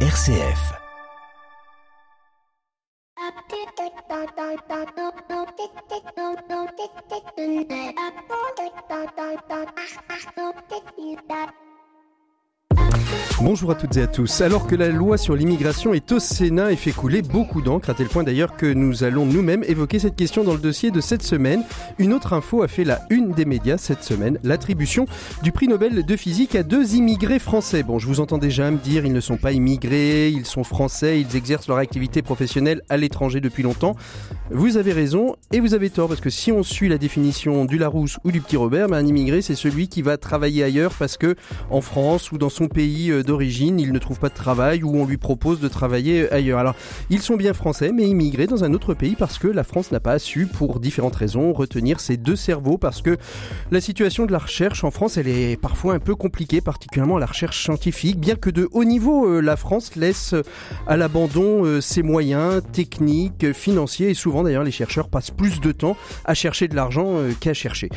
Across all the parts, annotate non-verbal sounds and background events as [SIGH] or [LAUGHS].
RCF. Bonjour à toutes et à tous. Alors que la loi sur l'immigration est au Sénat et fait couler beaucoup d'encre, à tel point d'ailleurs que nous allons nous-mêmes évoquer cette question dans le dossier de cette semaine. Une autre info a fait la une des médias cette semaine, l'attribution du prix Nobel de physique à deux immigrés français. Bon, je vous entends déjà me dire, ils ne sont pas immigrés, ils sont français, ils exercent leur activité professionnelle à l'étranger depuis longtemps. Vous avez raison et vous avez tort, parce que si on suit la définition du Larousse ou du Petit Robert, ben un immigré c'est celui qui va travailler ailleurs parce que en France ou dans son pays euh, d'origine, il ne trouve pas de travail ou on lui propose de travailler ailleurs. Alors, ils sont bien français, mais immigrés dans un autre pays parce que la France n'a pas su, pour différentes raisons, retenir ces deux cerveaux parce que la situation de la recherche en France, elle est parfois un peu compliquée, particulièrement la recherche scientifique, bien que de haut niveau, euh, la France laisse à l'abandon euh, ses moyens techniques, financiers et souvent d'ailleurs les chercheurs passent plus de temps à chercher de l'argent euh, qu'à chercher.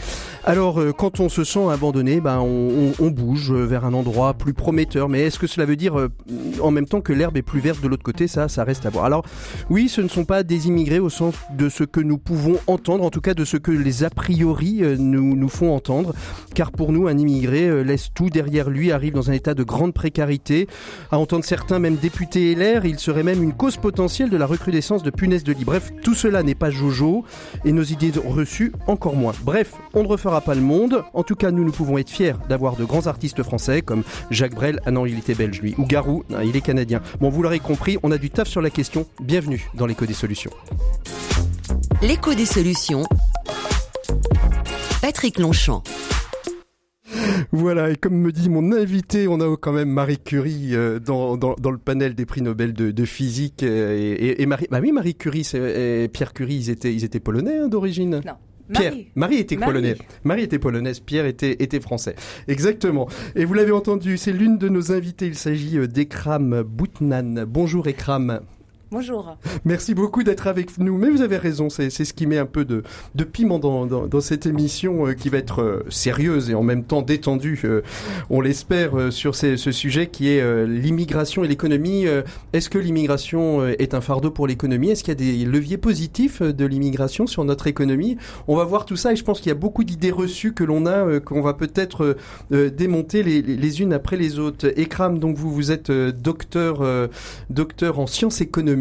Alors, quand on se sent abandonné, ben, on, on bouge vers un endroit plus prometteur, mais est-ce que cela veut dire euh, en même temps que l'herbe est plus verte de l'autre côté Ça, ça reste à voir. Alors oui, ce ne sont pas des immigrés au sens de ce que nous pouvons entendre, en tout cas de ce que les a priori euh, nous, font entendre, car pour nous, un immigré euh, laisse tout derrière lui, arrive dans un état de grande précarité. À entendre certains, même députés LR, il serait même une cause potentielle de la recrudescence de punaises de lit. Bref, tout cela n'est pas jojo et nos idées reçues encore moins. Bref, on ne refera pas le monde. En tout cas, nous, nous pouvons être fiers d'avoir de grands artistes français comme Jacques Brel, Anne il était belge lui. Ou Garou, il est canadien. Bon, vous l'aurez compris, on a du taf sur la question. Bienvenue dans l'écho des solutions. L'écho des solutions. Patrick Longchamp. Voilà, et comme me dit mon invité, on a quand même Marie Curie euh, dans, dans, le panel des prix Nobel de, physique. Euh, et, Marie, bah oui, Marie Curie et Pierre Curie, ils étaient, ils étaient polonais hein, d'origine? Non. Pierre, Marie, était polonaise. Marie était polonaise, Pierre était, était français. Exactement. Et vous l'avez entendu, c'est l'une de nos invités. Il s'agit euh, d'Ekram Boutnan. Bonjour Ekram. Bonjour. Merci beaucoup d'être avec nous. Mais vous avez raison, c'est ce qui met un peu de, de piment dans, dans, cette émission euh, qui va être euh, sérieuse et en même temps détendue, euh, on l'espère, sur ce sujet qui est l'immigration et l'économie. Est-ce que l'immigration est un fardeau pour l'économie? Est-ce qu'il y a des leviers positifs de l'immigration sur notre économie? On va voir tout ça et je pense qu'il y a beaucoup d'idées reçues que l'on a, qu'on va peut-être démonter les, les, unes après les autres. Ekram, donc vous, vous êtes docteur, docteur en sciences économiques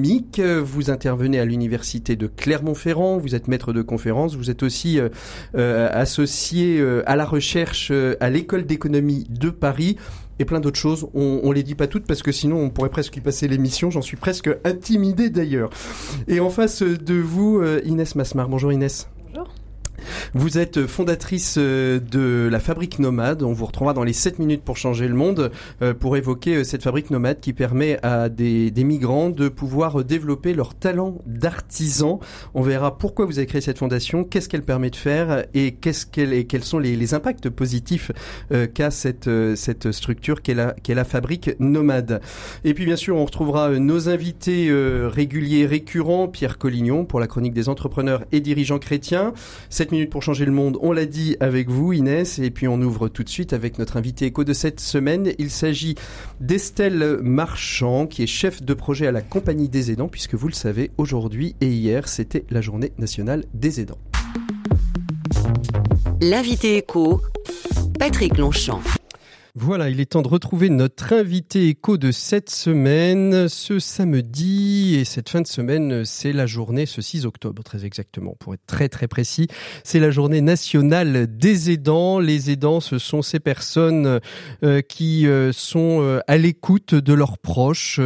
vous intervenez à l'université de Clermont-Ferrand, vous êtes maître de conférence, vous êtes aussi euh, euh, associé euh, à la recherche à l'école d'économie de Paris et plein d'autres choses. On, on les dit pas toutes parce que sinon on pourrait presque y passer l'émission. J'en suis presque intimidé d'ailleurs. Et en face de vous, Inès Masmar. Bonjour Inès. Vous êtes fondatrice euh, de la Fabrique Nomade. On vous retrouvera dans les 7 minutes pour changer le monde euh, pour évoquer euh, cette Fabrique Nomade qui permet à des, migrants de pouvoir développer leur talent d'artisan. On verra pourquoi vous avez créé cette fondation, qu'est-ce qu'elle permet de faire et qu'est-ce qu'elle et quels sont les, impacts positifs qu'a cette, cette structure qu'est la, qu'est la Fabrique Nomade. Et puis bien sûr, on retrouvera nos invités réguliers, récurrents, Pierre Collignon pour la chronique des entrepreneurs et dirigeants chrétiens. 7 minutes pour changer le monde, on l'a dit avec vous Inès, et puis on ouvre tout de suite avec notre invité écho de cette semaine. Il s'agit d'Estelle Marchand, qui est chef de projet à la Compagnie des aidants, puisque vous le savez, aujourd'hui et hier, c'était la journée nationale des aidants. L'invité écho, Patrick Longchamp. Voilà, il est temps de retrouver notre invité écho de cette semaine, ce samedi. Et cette fin de semaine, c'est la journée, ce 6 octobre très exactement, pour être très très précis. C'est la journée nationale des aidants. Les aidants, ce sont ces personnes euh, qui euh, sont euh, à l'écoute de leurs proches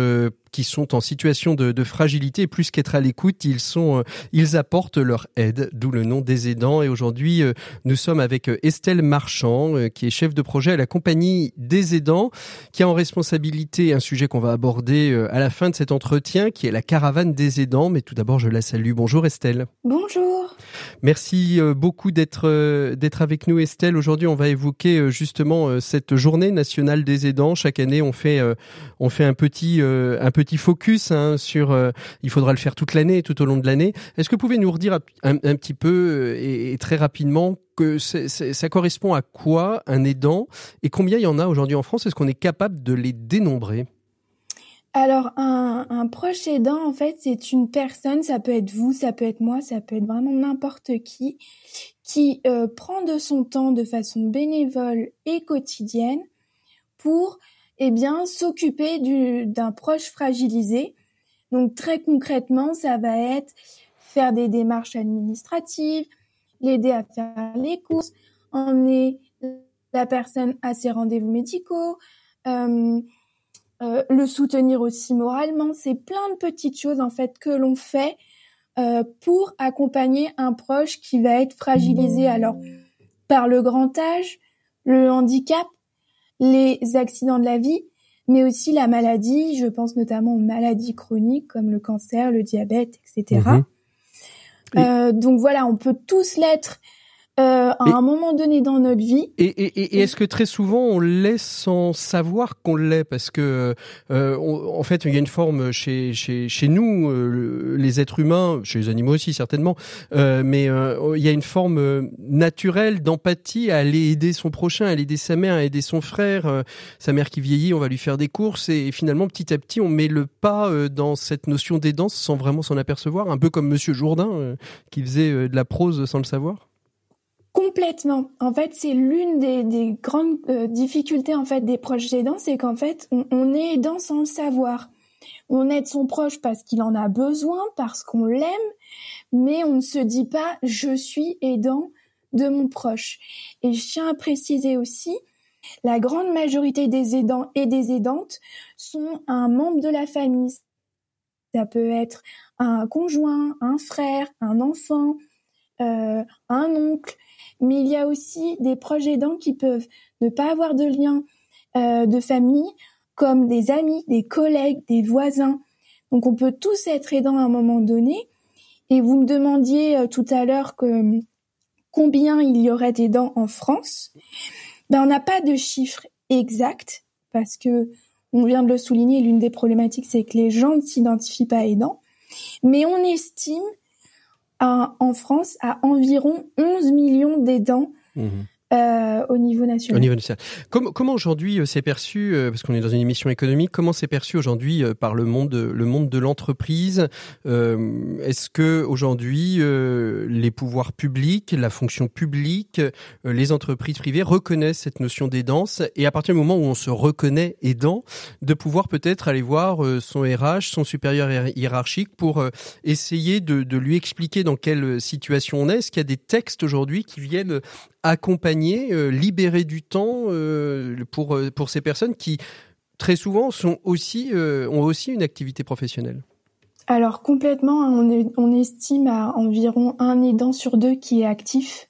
qui sont en situation de, fragilité. Plus qu'être à l'écoute, ils sont, euh, ils apportent leur aide, d'où le nom des aidants. Et aujourd'hui, euh, nous sommes avec euh, Estelle Marchand, qui est chef de projet à la compagnie des aidants, qui a en responsabilité un sujet qu'on va aborder à la fin de cet entretien, qui est la caravane des aidants. Mais tout d'abord, je la salue. Bonjour Estelle. Bonjour. Merci beaucoup d'être d'être avec nous, Estelle. Aujourd'hui, on va évoquer justement cette journée nationale des aidants. Chaque année, on fait on fait un petit un petit focus hein, sur. Euh, il faudra le faire toute l'année, tout au long de l'année. Est-ce que vous pouvez nous redire un, petit peu euh, et, très rapidement que ça correspond à quoi un aidant et combien il y en a aujourd'hui en France? Est-ce qu'on est capable de les dénombrer? Alors, un, un, proche aidant, en fait, c'est une personne, ça peut être vous, ça peut être moi, ça peut être vraiment n'importe qui, qui euh, prend de son temps de façon bénévole et quotidienne pour, eh bien, s'occuper d'un proche fragilisé. Donc, très concrètement, ça va être faire des démarches administratives, l'aider à faire les courses, emmener la personne à ses rendez-vous médicaux, euh, euh, le soutenir aussi moralement. C'est plein de petites choses en fait que l'on fait euh, pour accompagner un proche qui va être fragilisé alors par le grand âge, le handicap, les accidents de la vie, mais aussi la maladie. Je pense notamment aux maladies chroniques comme le cancer, le diabète, etc. Mmh. Euh, donc voilà, on peut tous l'être euh, à un moment donné dans notre vie. Et, et, et, est-ce que très souvent on l'est sans savoir qu'on l'est? Parce que euh, en fait, il y a une forme chez, chez, chez nous, euh, les êtres humains, chez les animaux aussi certainement, euh, mais euh, il y a une forme naturelle d'empathie à aller aider son prochain, à aller aider sa mère, à aider son frère, sa mère qui vieillit, on va lui faire des courses, et, finalement petit à petit on met le pas dans cette notion d'aidance sans vraiment s'en apercevoir, un peu comme Monsieur Jourdain qui faisait de la prose sans le savoir. Complètement. En fait, c'est l'une des, grandes euh, difficultés en fait des proches aidants, c'est qu'en fait, on, est aidant sans le savoir. On aide son proche parce qu'il en a besoin, parce qu'on l'aime, mais on ne se dit pas je suis aidant de mon proche. Et je tiens à préciser aussi, la grande majorité des aidants et des aidantes sont un membre de la famille. Ça peut être un conjoint, un frère, un enfant, euh, un oncle, mais il y a aussi des proches aidants qui peuvent ne pas avoir de lien euh, de famille, comme des amis, des collègues, des voisins. Donc on peut tous être aidants à un moment donné. Et vous me demandiez euh, tout à l'heure que combien il y aurait d'aidants en France. Ben on n'a pas de chiffre exact parce que on vient de le souligner. L'une des problématiques, c'est que les gens ne s'identifient pas aidants, mais on estime en France à environ 11 millions d'aidants. Mmh. Euh, au niveau national. Au niveau national. Comment, comment aujourd'hui euh, c'est perçu, euh, parce qu'on est dans une émission économique, comment c'est perçu aujourd'hui par le monde, le monde de l'entreprise Est-ce que aujourd'hui les pouvoirs publics, la fonction publique, les entreprises privées reconnaissent cette notion d'aidance et à partir du moment où on se reconnaît aidant, de pouvoir peut-être aller voir son RH, son supérieur hiérarchique pour essayer de, de lui expliquer dans quelle situation on est? Est-ce qu'il y a des textes aujourd'hui qui viennent accompagner, euh, libérer du temps euh, pour, euh, pour ces personnes qui, très souvent, sont aussi, ont aussi une activité professionnelle alors complètement, hein, on, on, estime à environ un aidant sur deux qui est actif.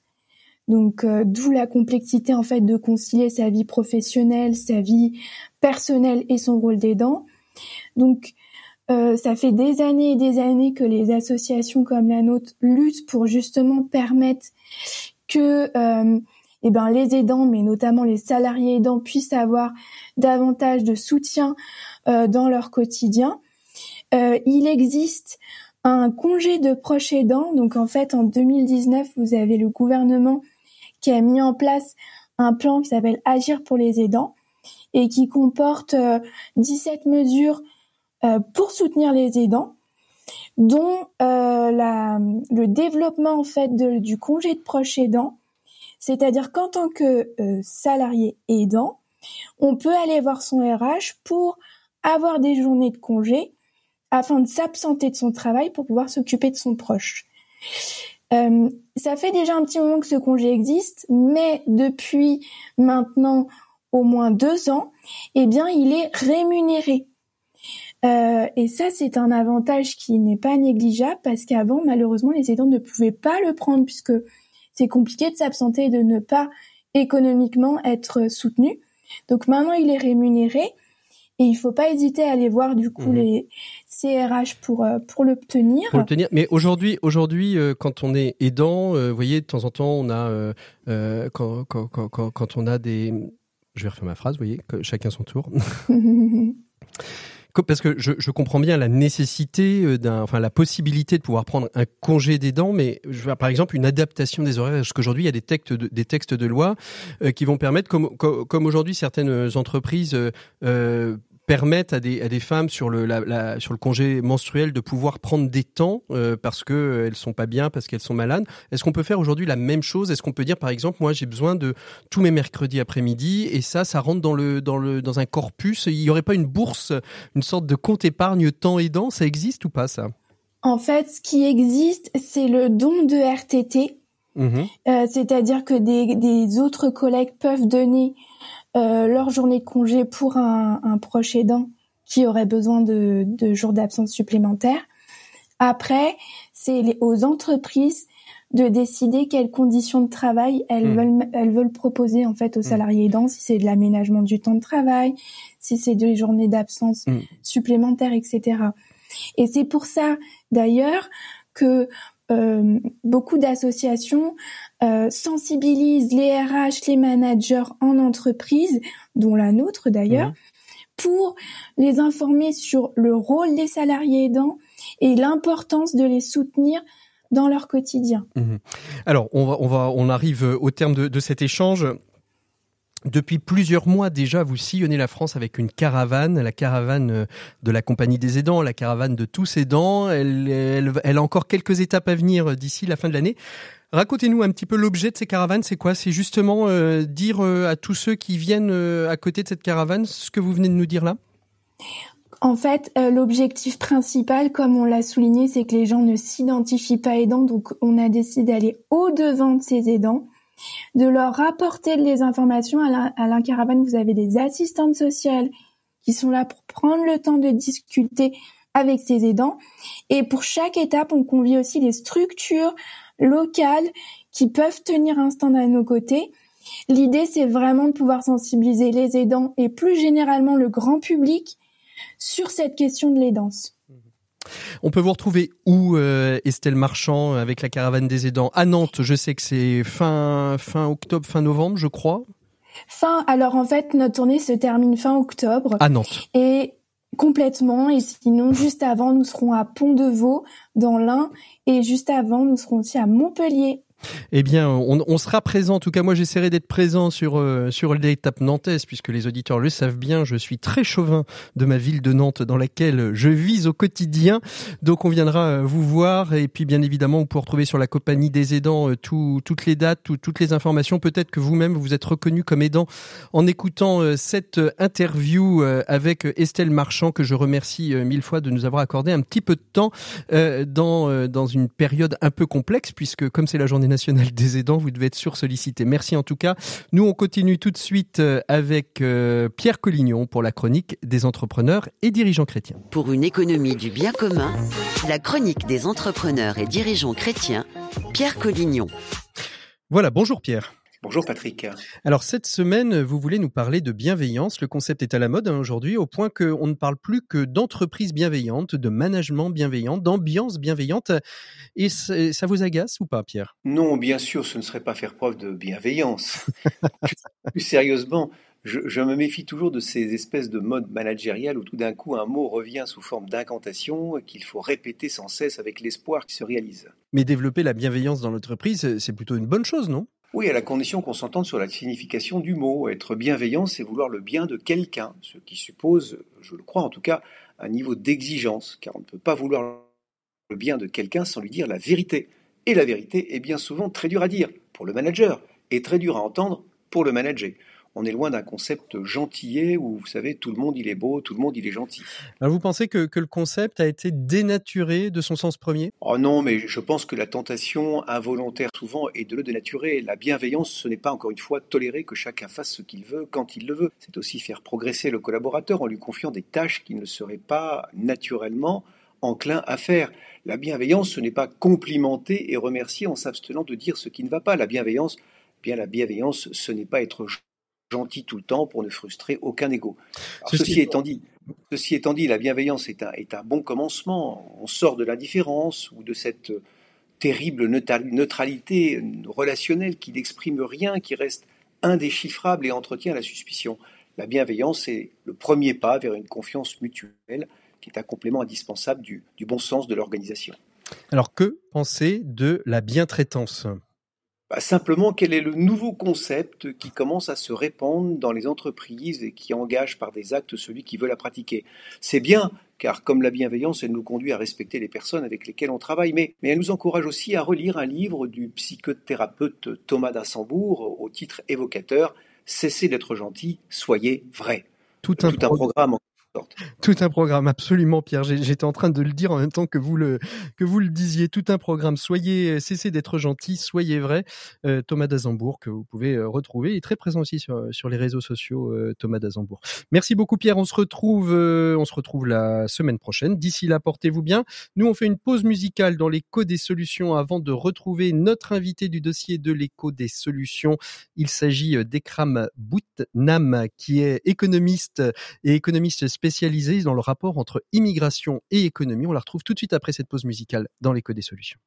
Donc d'où la complexité en fait de concilier sa vie professionnelle, sa vie personnelle et son rôle d'aidant. Donc ça fait des années et des années que les associations comme la nôtre luttent pour justement permettre que euh, eh ben, les aidants, mais notamment les salariés aidants, puissent avoir davantage de soutien euh, dans leur quotidien. Euh, il existe un congé de proche aidant. Donc en fait, en 2019, vous avez le gouvernement qui a mis en place un plan qui s'appelle Agir pour les aidants et qui comporte 17 mesures pour soutenir les aidants dont euh, le développement en fait du congé de proche aidant, c'est-à-dire qu'en tant que euh, salarié aidant, on peut aller voir son RH pour avoir des journées de congé afin de s'absenter de son travail pour pouvoir s'occuper de son proche. Euh, ça fait déjà un petit moment que ce congé existe, mais depuis maintenant au moins deux ans, eh bien, il est rémunéré. Euh, et ça, c'est un avantage qui n'est pas négligeable parce qu'avant, malheureusement, les aidants ne pouvaient pas le prendre puisque c'est compliqué de s'absenter et de ne pas économiquement être soutenu. Donc maintenant, il est rémunéré et il faut pas hésiter à aller voir du coup mhm. les CRH pour euh, pour l'obtenir. Pour l'obtenir. Mais aujourd'hui, aujourd'hui, euh, quand on est aidant, vous voyez, de temps en temps, on a quand, quand, quand, quand on a des, je vais refaire ma phrase, vous voyez, chacun son tour. [LAUGHS] [LAUGHS] parce que je, comprends bien la nécessité euh, d'un, enfin la possibilité de pouvoir prendre un congé d'aidant, mais je veux par exemple une adaptation des horaires, parce qu'aujourd'hui il y a des textes de, des textes de loi euh, qui vont permettre, comme, comme, aujourd'hui certaines entreprises euh, permettent à des, à des femmes sur le, la, sur le congé menstruel de pouvoir prendre des temps euh, parce que euh, elles sont pas bien, parce qu'elles sont malades. Est-ce qu'on peut faire aujourd'hui la même chose? Est-ce qu'on peut dire par exemple, moi j'ai besoin de tous mes mercredis après-midi et ça, ça rentre dans le dans le dans un corpus? Il y aurait pas une bourse, une sorte de compte épargne temps aidant? Ça existe ou pas ça? En fait, ce qui existe, c'est le don de RTT. Mmh euh, c'est-à-dire que des, des autres collègues peuvent donner euh, leur journée de congé pour un, un, proche aidant qui aurait besoin de, de jours d'absence supplémentaires. Après, c'est aux entreprises de décider quelles conditions de travail elles hmm. veulent elles veulent proposer en fait aux hmm. salariés aidants, si c'est de l'aménagement du temps de travail, si c'est des journées d'absence hmm. supplémentaires, etc. Et c'est pour ça d'ailleurs que euh, beaucoup d'associations euh, sensibilisent les RH, les managers en entreprise, dont la nôtre d'ailleurs, pour les informer sur le rôle des salariés aidants et l'importance de les soutenir dans leur quotidien. Mhm. Alors, on va, on va, on arrive au terme de, de cet échange. Depuis plusieurs mois déjà, vous sillonnez la France avec une caravane, la caravane euh, de la compagnie des aidants, la caravane de tous aidants. Elle, elle, a encore quelques étapes à venir d'ici la fin de l'année. Racontez-nous un petit peu l'objet de ces caravanes, c'est quoi? C'est justement euh, dire euh, à tous ceux qui viennent à côté de cette caravane ce que vous venez de nous dire là? En fait, l'objectif principal, comme on l'a souligné, c'est que les gens ne s'identifient pas aidants. Donc, on a décidé d'aller au-devant de ces aidants de leur rapporter les informations à la, caravane. Vous avez des assistantes sociales qui sont là pour prendre le temps de discuter avec ces aidants. Et pour chaque étape, on convie aussi des structures locales qui peuvent tenir un stand à nos côtés. L'idée, c'est vraiment de pouvoir sensibiliser les aidants et plus généralement le grand public sur cette question de l'aidance. On peut vous retrouver où, euh, Estelle Marchand, avec la caravane des aidants? À Nantes, je sais que c'est fin, fin octobre, fin novembre, je crois. Fin, alors en fait, notre tournée se termine fin octobre. À Nantes. Et complètement, et sinon, [LAUGHS] juste avant, nous serons à Pont-de-Vaux, dans l'Ain, et juste avant, nous serons aussi à Montpellier. Eh bien, on, sera présent. En tout cas, moi, j'essaierai d'être présent sur euh, sur l'étape nantaise, puisque les auditeurs le savent bien. Je suis très chauvin de ma ville de Nantes, dans laquelle je vis au quotidien. Donc, on viendra euh, vous voir, et puis, bien évidemment, vous pouvez retrouver sur la compagnie des aidants euh, toutes les dates, toutes les informations. Peut-être que vous-même vous êtes reconnu comme aidant en écoutant cette interview avec Estelle Marchand, que je remercie mille fois de nous avoir accordé un petit peu de temps dans dans une période un peu complexe, puisque comme c'est la journée national des aidants. Vous devez être sursollicité. Merci en tout cas. Nous, on continue tout de suite euh, avec euh, Pierre Collignon pour la chronique des entrepreneurs et dirigeants chrétiens. Pour une économie du bien commun, la chronique des entrepreneurs et dirigeants chrétiens, Pierre Collignon. Voilà, bonjour Pierre. Bonjour Patrick. Alors cette semaine, vous voulez nous parler de bienveillance. Le concept est à la mode hein, aujourd'hui, au point qu'on ne parle plus que d'entreprise bienveillante, de management bienveillant, d'ambiance bienveillante. Et ça vous agace ou pas, Pierre? Non, bien sûr, ce ne serait pas faire preuve de bienveillance. [LAUGHS] plus sérieusement, je, me méfie toujours de ces espèces de modes managériales où tout d'un coup un mot revient sous forme d'incantation qu'il faut répéter sans cesse avec l'espoir qu'il se réalise. Mais développer la bienveillance dans l'entreprise, c'est plutôt une bonne chose, non? Oui, à la condition qu'on s'entende sur la signification du mot. Être bienveillant, c'est vouloir le bien de quelqu'un, ce qui suppose, je le crois en tout cas, un niveau d'exigence, car on ne peut pas vouloir le bien de quelqu'un sans lui dire la vérité. Et la vérité est bien souvent très dure à dire pour le manager et très dure à entendre pour le manager on est loin d'un concept gentillet où, vous savez, tout le monde il est beau, tout le monde il est gentil. Alors vous pensez que, le concept a été dénaturé de son sens premier? Oh non, mais je pense que la tentation involontaire souvent est de le dénaturer. La bienveillance, ce n'est pas encore une fois tolérer que chacun fasse ce qu'il veut quand il le veut. C'est aussi faire progresser le collaborateur en lui confiant des tâches qu'il ne serait pas naturellement enclin à faire. La bienveillance, ce n'est pas complimenter et remercier en s'abstenant de dire ce qui ne va pas. La bienveillance, bien la bienveillance, ce n'est pas être gentil tout le temps pour ne frustrer aucun ego. ceci, étant dit, ceci étant dit, la bienveillance est un, est un bon commencement. On sort de l'indifférence ou de cette terrible neutralité relationnelle qui n'exprime rien, qui reste indéchiffrable et entretient la suspicion. La bienveillance est le premier pas vers une confiance mutuelle qui est un complément indispensable du, du bon sens de l'organisation. Alors que penser de la bientraitance? Bah, Simplement, quel est le nouveau concept qui commence à se répandre dans les entreprises et qui engage par des actes celui qui veut la pratiquer? C'est bien, car comme la bienveillance, elle nous conduit à respecter les personnes avec lesquelles on travaille, mais, mais elle nous encourage aussi à relire un livre du psychothérapeute Thomas d'Assembourg au titre évocateur Cessez d'être gentil, soyez vrai. Tout un, Tout un programme tout un programme, absolument, Pierre. J'étais en train de le dire en même temps que vous le que vous le disiez. Tout un programme. Soyez, cessez d'être gentil, soyez vrai. Euh, Thomas d'Azembourg que vous pouvez euh, retrouver. Est très présent aussi sur sur les réseaux sociaux. Euh, Thomas d'Azembourg. Merci beaucoup, Pierre. On se retrouve on se retrouve la semaine prochaine. D'ici là, portez-vous bien. Nous, on fait une pause musicale dans l'écho des solutions avant de retrouver notre invité du dossier de l'écho des solutions. Il s'agit d'Ekram Boutnam, qui est économiste et économiste spécialisée dans le rapport entre immigration et économie. On la retrouve tout de suite après cette pause musicale dans l'écho des solutions.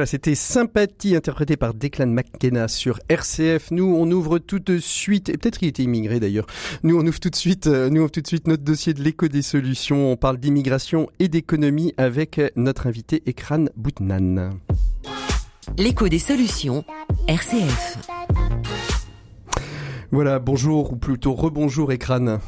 Voilà, c'était Sympathie interprété par Declan McKenna sur RCF. Nous, on ouvre tout de suite, et peut-être qu'il était immigré d'ailleurs. Nous, on ouvre tout de suite, euh, nous ouvre tout de suite notre dossier de l'écho des solutions. On parle d'immigration et d'économie avec notre invité Ekran Boutnan. L'écho des solutions, RCF. Voilà, bonjour ou plutôt rebonjour Ekran.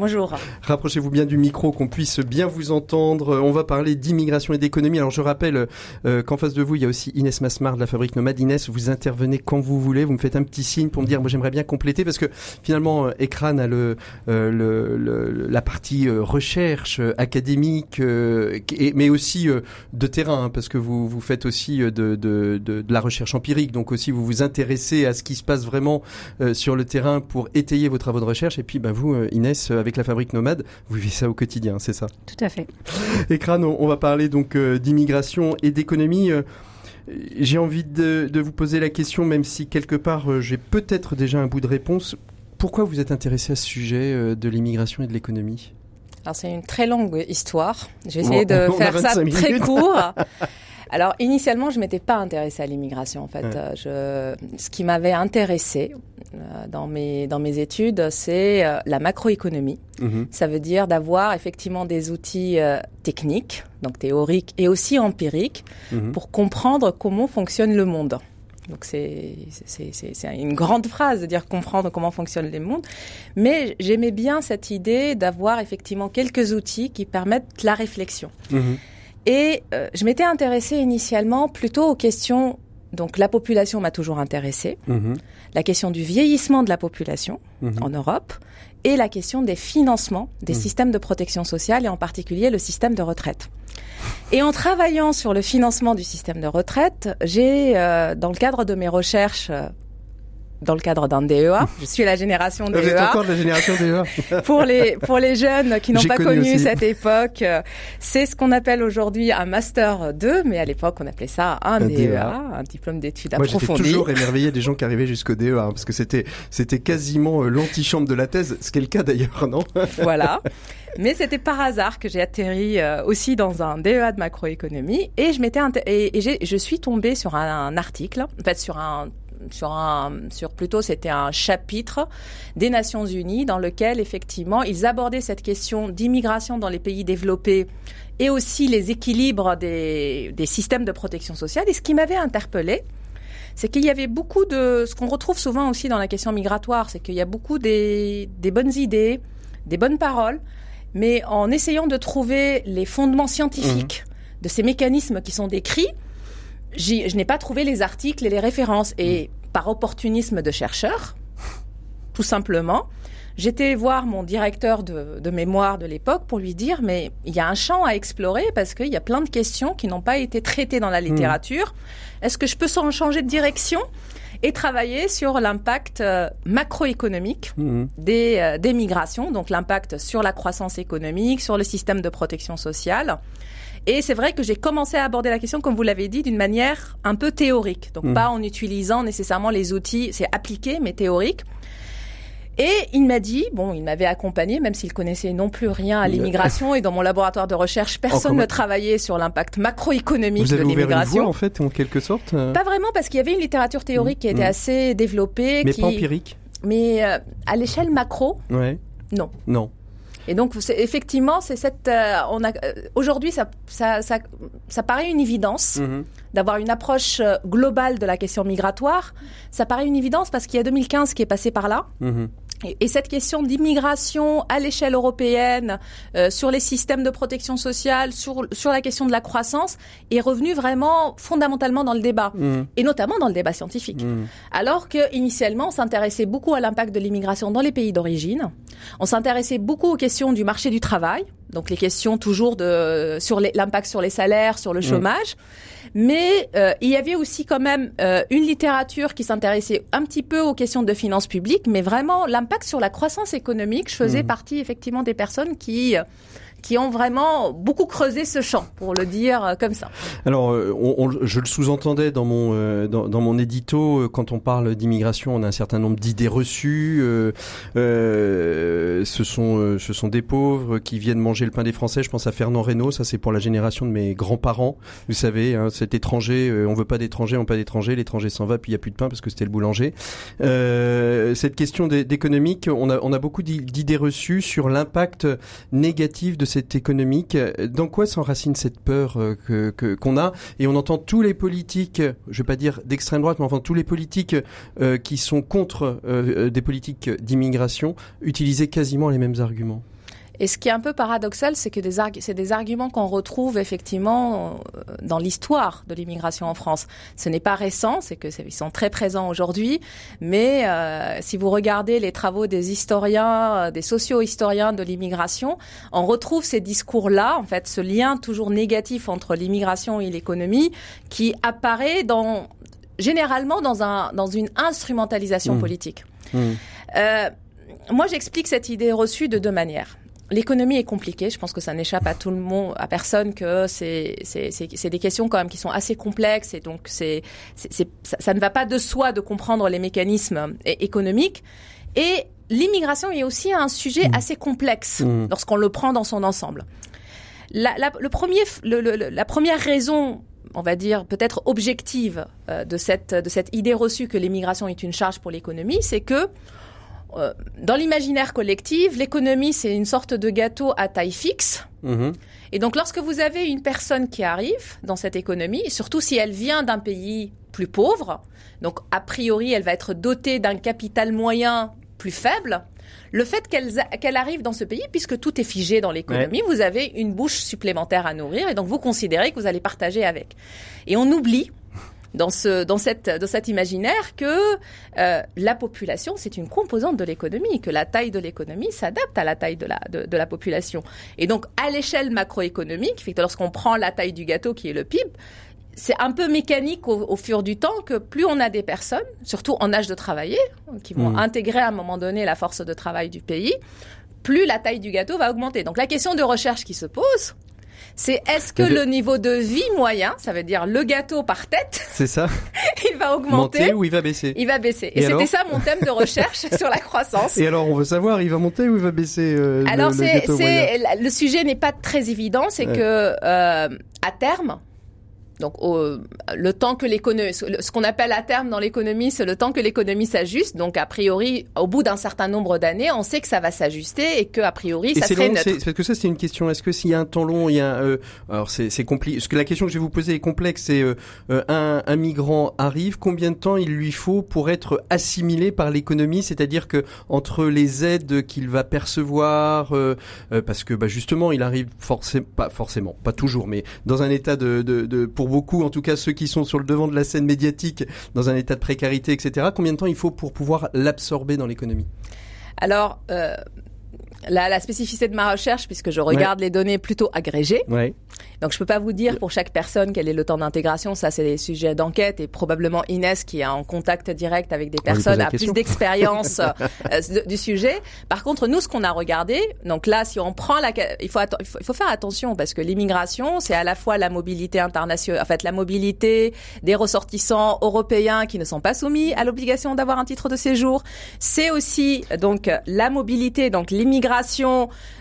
Bonjour. Rapprochez-vous bien du micro, qu'on puisse bien vous entendre. On va parler d'immigration et d'économie. Alors je rappelle euh, qu'en face de vous, il y a aussi Inès Masmar de la fabrique Nomade. Inès, vous intervenez quand vous voulez. Vous me faites un petit signe pour me dire, moi j'aimerais bien compléter parce que finalement, euh, Ecran a le, euh, le, la partie recherche académique, mais aussi de terrain, hein, parce que vous, vous faites aussi de, de, de, de, la recherche empirique. Donc aussi, vous vous intéressez à ce qui se passe vraiment sur le terrain pour étayer vos travaux de recherche. Et puis, ben, vous, Inès, avec avec la fabrique nomade. Vous vivez ça au quotidien, c'est ça? Tout à fait. Écran, on, va parler donc d'immigration et d'économie. J'ai envie de, de, vous poser la question, même si quelque part j'ai peut-être déjà un bout de réponse. Pourquoi vous êtes intéressé à ce sujet de l'immigration et de l'économie? Alors c'est une très longue histoire. J'ai essayé de faire ça très court. [LAUGHS] Alors initialement, je m'étais pas intéressée à l'immigration en fait. Je, ce qui m'avait intéressé euh, dans mes dans mes études, c'est euh, la macroéconomie. Mhm. Ça veut dire d'avoir effectivement des outils euh, techniques, donc théoriques et aussi empiriques, mhm. pour comprendre comment fonctionne le monde. Donc c'est une grande phrase de dire comprendre comment fonctionne le monde. Mais j'aimais bien cette idée d'avoir effectivement quelques outils qui permettent la réflexion. Mhm. Et euh, je m'étais intéressée initialement plutôt aux questions. Donc la population m'a toujours intéressée. Mhm. La question du vieillissement de la population mhm. en Europe et la question des financements des systèmes de protection sociale et en particulier le système de retraite. Et en travaillant sur le financement du système de retraite, j'ai, euh, dans le cadre de mes recherches euh, dans le cadre d'un DEA. [LAUGHS] Je suis la génération DEA. Vous êtes encore de la génération DEA. [LAUGHS] pour les pour les jeunes qui n'ont pas connu, cette époque, c'est ce qu'on appelle aujourd'hui un master 2, mais à l'époque on appelait ça un, DEA, e un diplôme d'études approfondies. Moi j'étais toujours émerveillé des gens qui arrivaient jusqu'au DEA hein, parce que c'était c'était quasiment euh, l'antichambre de la thèse, ce qui est le cas d'ailleurs, non? [LAUGHS] Voilà. Mais c'était par hasard que j'ai atterri euh, aussi dans un DEA de macroéconomie et je m'étais et, et je suis tombée sur un, un article, en fait sur un sur un, sur plutôt c'était un chapitre des Nations Unies dans lequel effectivement ils abordaient cette question d'immigration dans les pays développés et aussi les équilibres des, des systèmes de protection sociale. Et ce qui m'avait interpellé, c'est qu'il y avait beaucoup de ce qu'on retrouve souvent aussi dans la question migratoire, c'est qu'il y a beaucoup des, des bonnes idées, des bonnes paroles, mais en essayant de trouver les fondements scientifiques mmh. de ces mécanismes qui sont décrits, je n'ai pas trouvé les articles et les références. Et mm. par opportunisme de chercheur, [LAUGHS] tout simplement, j'étais voir mon directeur de, mémoire de l'époque pour lui dire, mais il y a un champ à explorer parce qu'il y a plein de questions qui n'ont pas été traitées dans la mm. littérature. Est-ce que je peux sans changer de direction et travailler sur l'impact euh, macroéconomique mm. des, euh, des migrations, donc l'impact sur la croissance économique, sur le système de protection sociale? Et c'est vrai que j'ai commencé à aborder la question, comme vous l'avez dit, d'une manière un peu théorique. Donc mmh. pas en utilisant nécessairement les outils, c'est appliqué, mais théorique. Et il m'a dit, bon, il m'avait accompagné, même s'il connaissait non plus rien à l'immigration, et dans mon laboratoire de recherche, personne ne travaillait sur l'impact macroéconomique de l'immigration. en fait, en quelque sorte euh Pas vraiment, parce qu'il y avait une littérature théorique qui était mmh. assez développée. Mais qui... pas empirique Mais euh, à l'échelle macro, ouais. non. Non. Et donc, effectivement, c'est cette. Euh, on a euh, aujourd'hui, ça, ça, ça, ça, paraît une évidence mhm. d'avoir une approche euh, globale de la question migratoire. Ça paraît une évidence parce qu'il y a 2015 qui est passé par là. Mhm. Et, cette question d'immigration à l'échelle européenne, euh, sur les systèmes de protection sociale, sur, sur la question de la croissance, est revenue vraiment fondamentalement dans le débat, mmh. et notamment dans le débat scientifique. Mmh. Alors que initialement, on s'intéressait beaucoup à l'impact de l'immigration dans les pays d'origine, on s'intéressait beaucoup aux questions du marché du travail, donc les questions toujours de sur l'impact sur les salaires, sur le mmh. Mais euh, il y avait aussi quand même euh, une littérature qui s'intéressait un petit peu aux questions de finances publiques, mais vraiment l'impact sur la croissance économique. Je faisais mmh. partie effectivement des personnes qui qui ont vraiment beaucoup creusé ce champ, pour le dire euh, comme ça. Alors, euh, je le sous-entendais dans mon euh, dans, mon édito quand on parle d'immigration, on a un certain nombre d'idées reçues. Ce sont ce sont des pauvres qui viennent manger le pain des Français. Je pense à Fernand Reynaud, ça c'est pour la génération de mes grands-parents. Vous savez, hein, cet étranger, on veut pas d'étrangers, on veut pas d'étrangers, l'étranger s'en va, puis il y a plus de pain parce que c'était le boulanger. cette question d'économique, on a on a beaucoup d'idées reçues sur l'impact négatif de cette économique. Dans quoi s'enracine cette peur euh, que qu'on a? Et on entend tous les politiques, je vais pas dire d'extrême droite, mais enfin tous les politiques euh, qui sont contre euh, des politiques d'immigration utiliser quasiment les mêmes arguments. Et ce qui est un peu paradoxal, c'est que c'est des arguments qu'on retrouve effectivement euh, dans l'histoire de l'immigration en France. Ce n'est pas récent, c'est que ils sont très présents aujourd'hui, mais euh, si vous regardez les travaux des historiens, euh, des socio-historiens de l'immigration, on retrouve ces discours-là, en fait, ce lien toujours négatif entre l'immigration et l'économie, qui apparaît dans généralement dans un dans une instrumentalisation mmh. politique. Mmh. Euh, moi, j'explique cette idée reçue de deux manières. L'économie est compliquée. Je pense que ça n'échappe à tout le monde, à personne, que c'est des questions quand même qui sont assez complexes et donc c'est ça, ça ne va pas de soi de comprendre les mécanismes économiques. Et l'immigration est aussi un sujet mmh. assez complexe mmh. lorsqu'on le prend dans son ensemble. La, la, le premier, le, le, la première raison on va dire, peut-être objective euh, de, cette, de cette idée reçue que l'immigration est une charge pour l'économie, c'est que euh, dans l'imaginaire collectif, l'économie, c'est une sorte de gâteau à taille fixe. Mmh. Et donc, lorsque vous avez une personne qui arrive dans cette économie, surtout si elle vient d'un pays plus pauvre, donc a priori, elle va être dotée d'un capital moyen plus faible, le fait qu'elle arrive dans ce pays, puisque tout est figé dans l'économie, vous avez une bouche supplémentaire à nourrir et donc vous considérez que vous allez partager avec. Et on oublie dans ce dans cette dans cet imaginaire que euh, la population c'est une composante de l'économie que la taille de l'économie s'adapte à la taille de la de, la population et donc à l'échelle macroéconomique lorsqu'on prend la taille du gâteau qui est le PIB c'est un peu mécanique au, fur du temps que plus on a des personnes, surtout en âge de travailler, qui vont mmh. intégrer à un moment donné la force de travail du pays, plus la taille du gâteau va augmenter. Donc la question de recherche qui se pose, c'est est-ce que le niveau de vie moyen, ça veut dire le gâteau par tête, [LAUGHS] c'est ça, [LAUGHS] il va augmenter ou il va baisser? Il va baisser. Et, c'était ça mon thème de recherche [LAUGHS] sur la croissance. Et alors on veut savoir, il va monter ou il va baisser euh, Alors c'est, le, le, sujet n'est pas très évident, c'est que euh, à terme, donc, le temps que l'économie, ce qu'on appelle à terme dans l'économie, c'est le temps que l'économie s'ajuste. Donc, a priori, au bout d'un certain nombre d'années, on sait que ça va s'ajuster et que a priori, ça serait neutre. Parce que ça, c'est une question. Est-ce que s'il y a un temps long, il y a, euh, alors c'est compliqué. Parce que la question que je vais vous poser est complexe. C'est euh, euh, un, un migrant arrive, combien de temps il lui faut pour être assimilé par l'économie? C'est-à-dire que entre les aides qu'il va percevoir, parce que bah, justement, il arrive forcément, pas forcément, pas toujours, mais dans un état de, de, de pour beaucoup, en tout cas ceux qui sont sur le devant de la scène médiatique, dans un état de précarité, etc. Combien de temps il faut pour pouvoir l'absorber dans l'économie? Alors, euh, la, spécificité de ma recherche, puisque je regarde les données plutôt agrégées, ouais. Donc je peux pas vous dire pour chaque personne quel est le temps d'intégration. Ça, c'est des sujets d'enquête et probablement Inès qui est en contact direct avec des personnes a plus d'expérience [LAUGHS] euh, du sujet. Par contre, nous, ce qu'on a regardé, donc là, si on prend la, il faut, il faut, faire attention parce que l'immigration, c'est à la fois la mobilité internationale, en fait, la mobilité des ressortissants européens qui ne sont pas soumis à l'obligation d'avoir un titre de séjour. C'est aussi donc la mobilité, donc l'immigration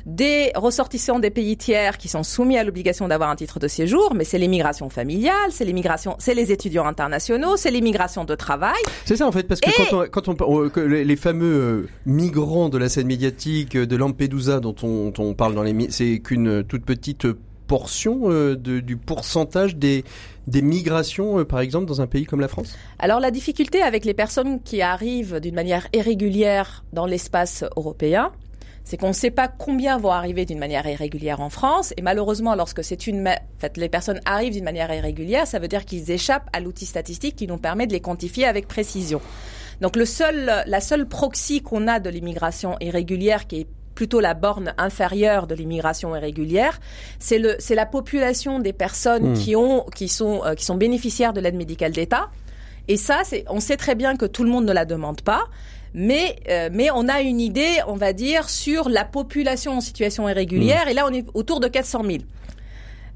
des ressortissants des pays tiers qui sont soumis à l'obligation d'avoir un titre de séjour, mais c'est l'immigration familiale, c'est l'immigration, c'est les étudiants internationaux, c'est l'immigration de travail. C'est ça en fait, parce que quand, on, quand on, les fameux euh, migrants de la scène médiatique de Lampedusa dont on, on parle dans les, c'est qu'une toute petite portion euh, de, du pourcentage des des migrations, euh, par exemple, dans un pays comme la France? Alors la difficulté avec les personnes qui arrivent d'une manière irrégulière dans l'espace européen, c'est qu'on ne sait pas combien vont arriver d'une manière irrégulière en France. Et malheureusement, lorsque c'est une, en fait, les personnes arrivent d'une manière irrégulière, ça veut dire qu'ils échappent à l'outil statistique qui nous permet de les quantifier avec précision. Donc le seul, la seule proxy qu'on a de l'immigration irrégulière qui est plutôt la borne inférieure de l'immigration irrégulière, c'est le c'est la population des personnes hmm. qui ont qui sont euh, qui sont bénéficiaires de l'aide médicale d'État. Et ça, c'est on sait très bien que tout le monde ne la demande pas mais euh, mais on a une idée, on va dire, sur la population en situation irrégulière. Mm. Et là, on est autour de 400 000.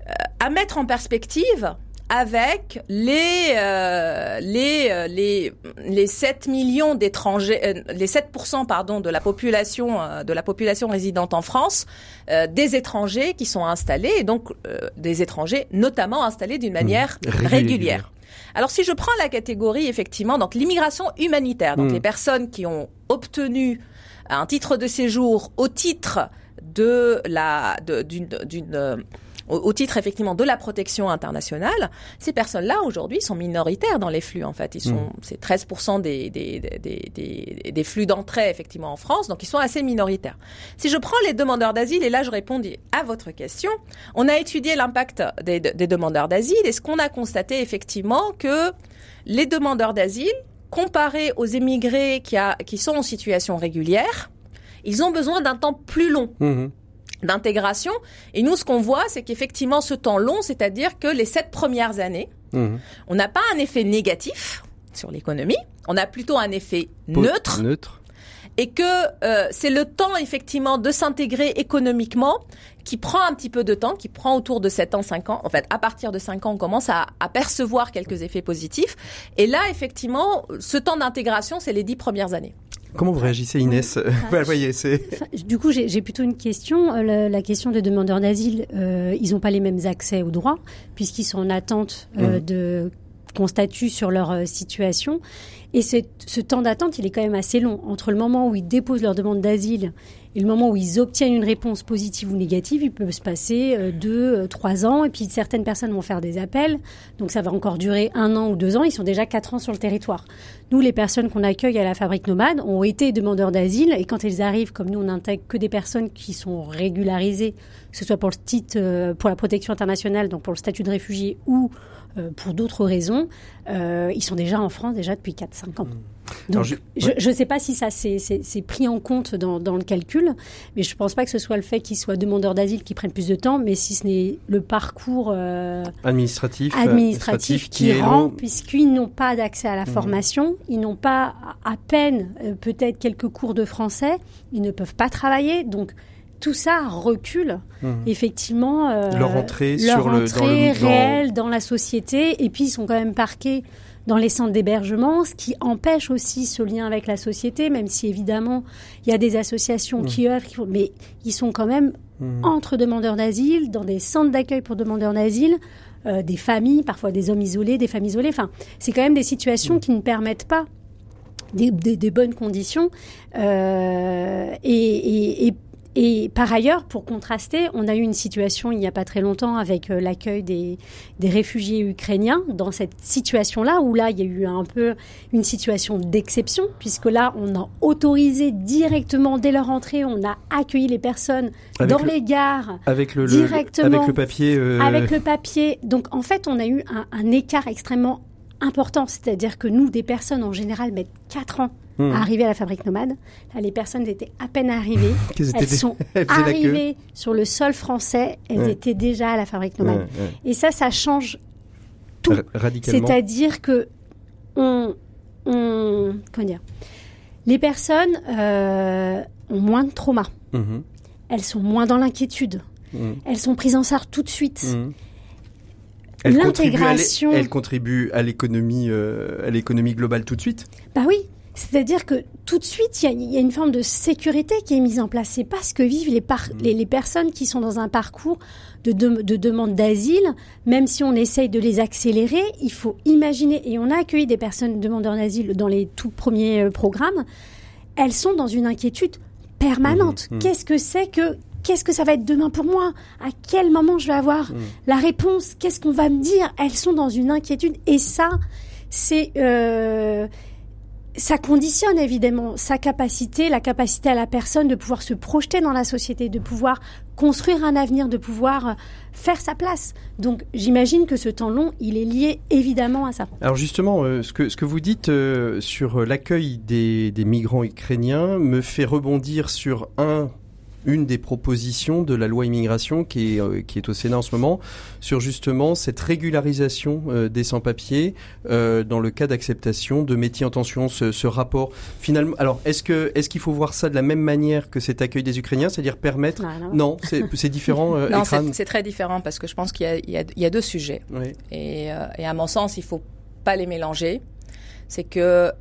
Euh, à mettre en perspective avec les euh, les euh, les les 7 millions d'étrangers les 7 pardon de la population de la population résidente en France des étrangers qui sont installés et donc des étrangers notamment installés d'une manière mm. régulière. Alors si je prends la catégorie effectivement, donc l'immigration humanitaire, donc hmm. les personnes qui ont obtenu un titre de séjour au titre de la d'une au, titre effectivement de la protection internationale, ces personnes-là aujourd'hui sont minoritaires dans les flux en fait. Ils sont, mm. c'est 13% des, des, des, des, flux d'entrée effectivement en France, donc ils sont assez minoritaires. Si je prends les demandeurs d'asile, et là je réponds à votre question, on a étudié l'impact des, des demandeurs d'asile et ce qu'on a constaté effectivement que les demandeurs d'asile, comparés aux émigrés qui, a, qui sont en situation régulière, ils ont besoin d'un temps plus long. Mm-hmm d'intégration. Et nous, ce qu'on voit, c'est qu'effectivement, ce temps long, c'est-à-dire que les sept premières années, mhm. on n'a pas un effet négatif sur l'économie, on a plutôt un effet neutre. Neutre. et que euh, c'est le temps effectivement de s'intégrer économiquement qui prend un petit peu de temps, qui prend autour de 7 ans, 5 ans. En fait, à partir de 5 ans, on commence à, à percevoir quelques effets positifs. Et là, effectivement, ce temps d'intégration, c'est les 10 premières années. Comment vous réagissez, Inès [LAUGHS] enfin. Du coup, j'ai plutôt une question. Euh, la, la question des demandeurs d'asile, euh, ils n'ont pas les mêmes accès aux droits, puisqu'ils sont en attente euh, mmh. de qu'on statue sur leur euh, situation. Et ce temps d'attente, il est quand même assez long. Entre le moment où ils déposent leur demande d'asile et le moment où ils obtiennent une réponse positive ou négative, il peut se passer euh, deux, trois ans. Et puis certaines personnes vont faire des appels. Donc ça va encore durer un an ou deux ans. Ils sont déjà quatre ans sur le territoire. Nous, les personnes qu'on accueille à la fabrique nomade ont été demandeurs d'asile. Et quand ils arrivent, comme nous, on n'intègre que des personnes qui sont régularisées, que ce soit pour le titre, pour la protection internationale, donc pour le statut de réfugié ou euh, pour d'autres raisons, euh, ils sont déjà en France déjà depuis 4-5 ans. Mmh. Donc, je ne sais pas si ça c'est pris en compte dans, dans, le calcul, mais je ne pense pas que ce soit le fait qu'ils soient demandeurs d'asile qui prennent plus de temps, mais si ce n'est le parcours euh, administratif, administratif, qui, qui rend, puisqu'ils n'ont pas d'accès à la mmh. formation, ils n'ont pas à peine peut-être quelques cours de français, ils ne peuvent pas travailler, donc tout ça recule mmh. effectivement euh, leur entrée, leur sur entrée le, dans réelle dans la société et puis ils sont quand même parqués dans les centres d'hébergement, ce qui empêche aussi ce lien avec la société, même si évidemment il y a des associations mmh. qui œuvrent, mais ils sont quand même mmh. entre demandeurs d'asile, dans des centres d'accueil pour demandeurs d'asile, euh, des familles, parfois des hommes isolés, des femmes isolées. Enfin, c'est quand même des situations qui ne permettent pas des, des, des bonnes conditions euh, et, et, et et par ailleurs, pour contraster, on a eu une situation il n'y a pas très longtemps avec euh, l'accueil des, des réfugiés ukrainiens dans cette situation-là, où là, il y a eu un peu une situation d'exception, puisque là, on a autorisé directement, dès leur entrée, on a accueilli les personnes dans les gares, avec le, directement, avec le papier. Euh... Avec le papier. Donc, en fait, on a eu un, un écart extrêmement important, c'est-à-dire que nous, des personnes en général mettent 4 ans arriver à la fabrique nomade. Là, les personnes étaient à peine arrivées. [LAUGHS] elles sont arrivées sur le sol français. Elles étaient déjà à la fabrique nomade. Et ça, ça change tout. Radicalement. C'est-à-dire que on, on, comment dire, les personnes euh, ont moins de trauma. Mm-hmm. Elles sont moins dans l'inquiétude. Mm. Elles sont prises en charge tout de suite. Mm. L'intégration. Elle contribue à l'économie, euh, à l'économie globale tout de suite? Bah oui, c'est-à-dire que tout de suite, il y, y, a une forme de sécurité qui est mise en place. C'est pas ce que vivent les, mmh. les, les, personnes qui sont dans un parcours de, de, de demande d'asile. Même si on essaye de les accélérer, il faut imaginer, et on a accueilli des personnes demandeurs d'asile dans les tout premiers euh, programmes, elles sont dans une inquiétude permanente. Mmh. Mmh. Qu'est-ce que c'est que Qu'est-ce que ça va être demain pour moi? À quel moment je vais avoir la réponse? Qu'est-ce qu'on va me dire? Elles sont dans une inquiétude et ça, c'est euh, ça conditionne évidemment sa capacité, la capacité à la personne de pouvoir se projeter dans la société, de pouvoir construire un avenir, de pouvoir euh, faire sa place. Donc j'imagine que ce temps long, il est lié évidemment à ça. Alors justement, euh, ce, que, ce que vous dites euh, sur l'accueil des, des migrants ukrainiens me fait rebondir sur un une des propositions de la loi immigration qui est, euh, qui est au Sénat en ce moment sur justement cette régularisation euh, des sans-papiers euh, dans le cas d'acceptation de métiers en tension, ce, ce, rapport. Finalement, alors est-ce que est-ce qu'il faut voir ça de la même manière que cet accueil des Ukrainiens, c'est-à-dire permettre ah, Non, c'est différent. [LAUGHS] non, c'est très différent parce que je pense qu'il y, y, y, a deux sujets oui. et, et à mon sens, il faut pas les mélanger. C'est que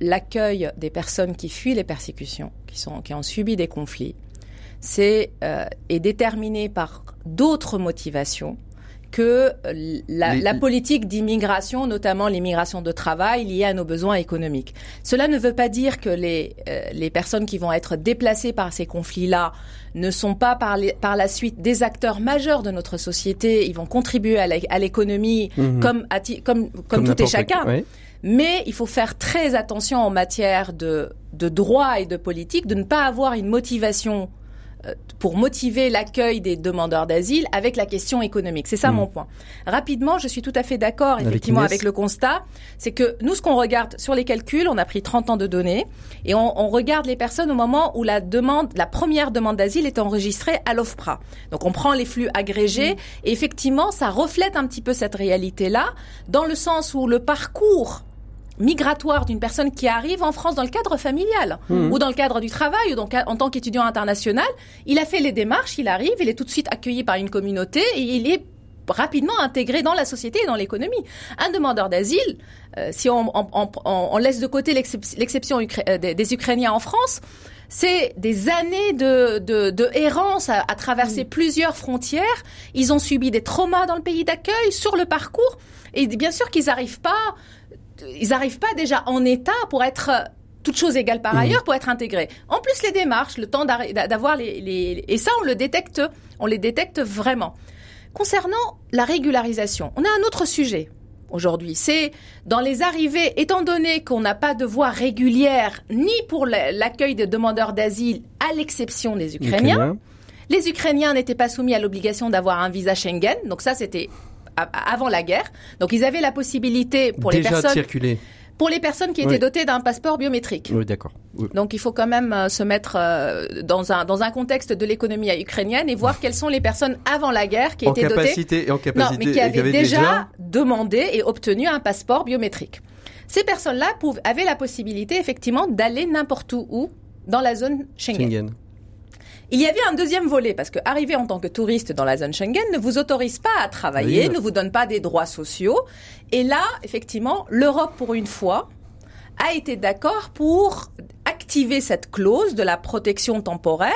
l'accueil des personnes qui fuient les persécutions, qui sont qui ont subi des conflits c'est euh, est déterminé par d'autres motivations que la, la politique d'immigration, notamment l'immigration de travail liée à nos besoins économiques. Cela ne veut pas dire que les, euh, les personnes qui vont être déplacées par ces conflits-là ne sont pas par, les, par la suite des acteurs majeurs de notre société. Ils vont contribuer à l'économie mmh. comme, comme, comme, comme, tout et chacun. Oui. Mais il faut faire très attention en matière de, de droit et de politique, de ne pas avoir une motivation euh, pour motiver l'accueil des demandeurs d'asile avec la question économique. C'est ça mmh. mon point. Rapidement, je suis tout à fait d'accord effectivement avec, avec, le constat, c'est que nous ce qu'on regarde sur les calculs, on a pris 30 ans de données et on, on regarde les personnes au moment où la demande, la première demande d'asile est enregistrée à l'OFPRA. Donc on prend les flux agrégés mmh. et effectivement ça reflète un petit peu cette réalité là dans le sens où le parcours migratoire d'une personne qui arrive en France dans le cadre familial mmh. ou dans le cadre du travail ou donc en tant qu'étudiant international. Il a fait les démarches, il arrive, il est tout de suite accueilli par une communauté et il est rapidement intégré dans la société et dans l'économie. Un demandeur d'asile, euh, si on, on, on, laisse de côté l'exception euh, des, Ukrainiens en France, c'est des années de, de, de errance à, à traverser mmh. plusieurs frontières. Ils ont subi des traumas dans le pays d'accueil, sur le parcours. Et bien sûr qu'ils n'arrivent pas, ils n'arrivent pas déjà en état pour être toutes choses égales par mmh. ailleurs pour être intégrés. En plus, les démarches, le temps d'avoir les, les, et ça, on le détecte, on les détecte vraiment. Concernant la régularisation, on a un autre sujet aujourd'hui. C'est dans les arrivées, étant donné qu'on n'a pas de voie régulière ni pour l'accueil des demandeurs d'asile, à l'exception des Ukrainiens. Les Ukrainiens n'étaient pas soumis à l'obligation d'avoir un visa Schengen, donc ça c'était avant la guerre. Donc ils avaient la possibilité pour les personnes de circuler pour les personnes qui étaient dotées d'un passeport biométrique. Oui, d'accord. Donc il faut quand même euh, se mettre euh, dans un dans un contexte de l'économie ukrainienne et voir [LAUGHS] quelles sont les personnes avant la guerre qui étaient dotées et en capacité, non, mais qui avaient, déjà, demandé et obtenu un passeport biométrique. Ces personnes-là avaient la possibilité effectivement d'aller n'importe où, dans la zone Schengen. Schengen. Il y avait un deuxième volet parce que arriver en tant que touriste dans la zone Schengen ne vous autorise pas à travailler, ne vous donne pas des droits sociaux. Et là, effectivement, l'Europe, pour une fois, a été d'accord pour activer cette clause de la protection temporaire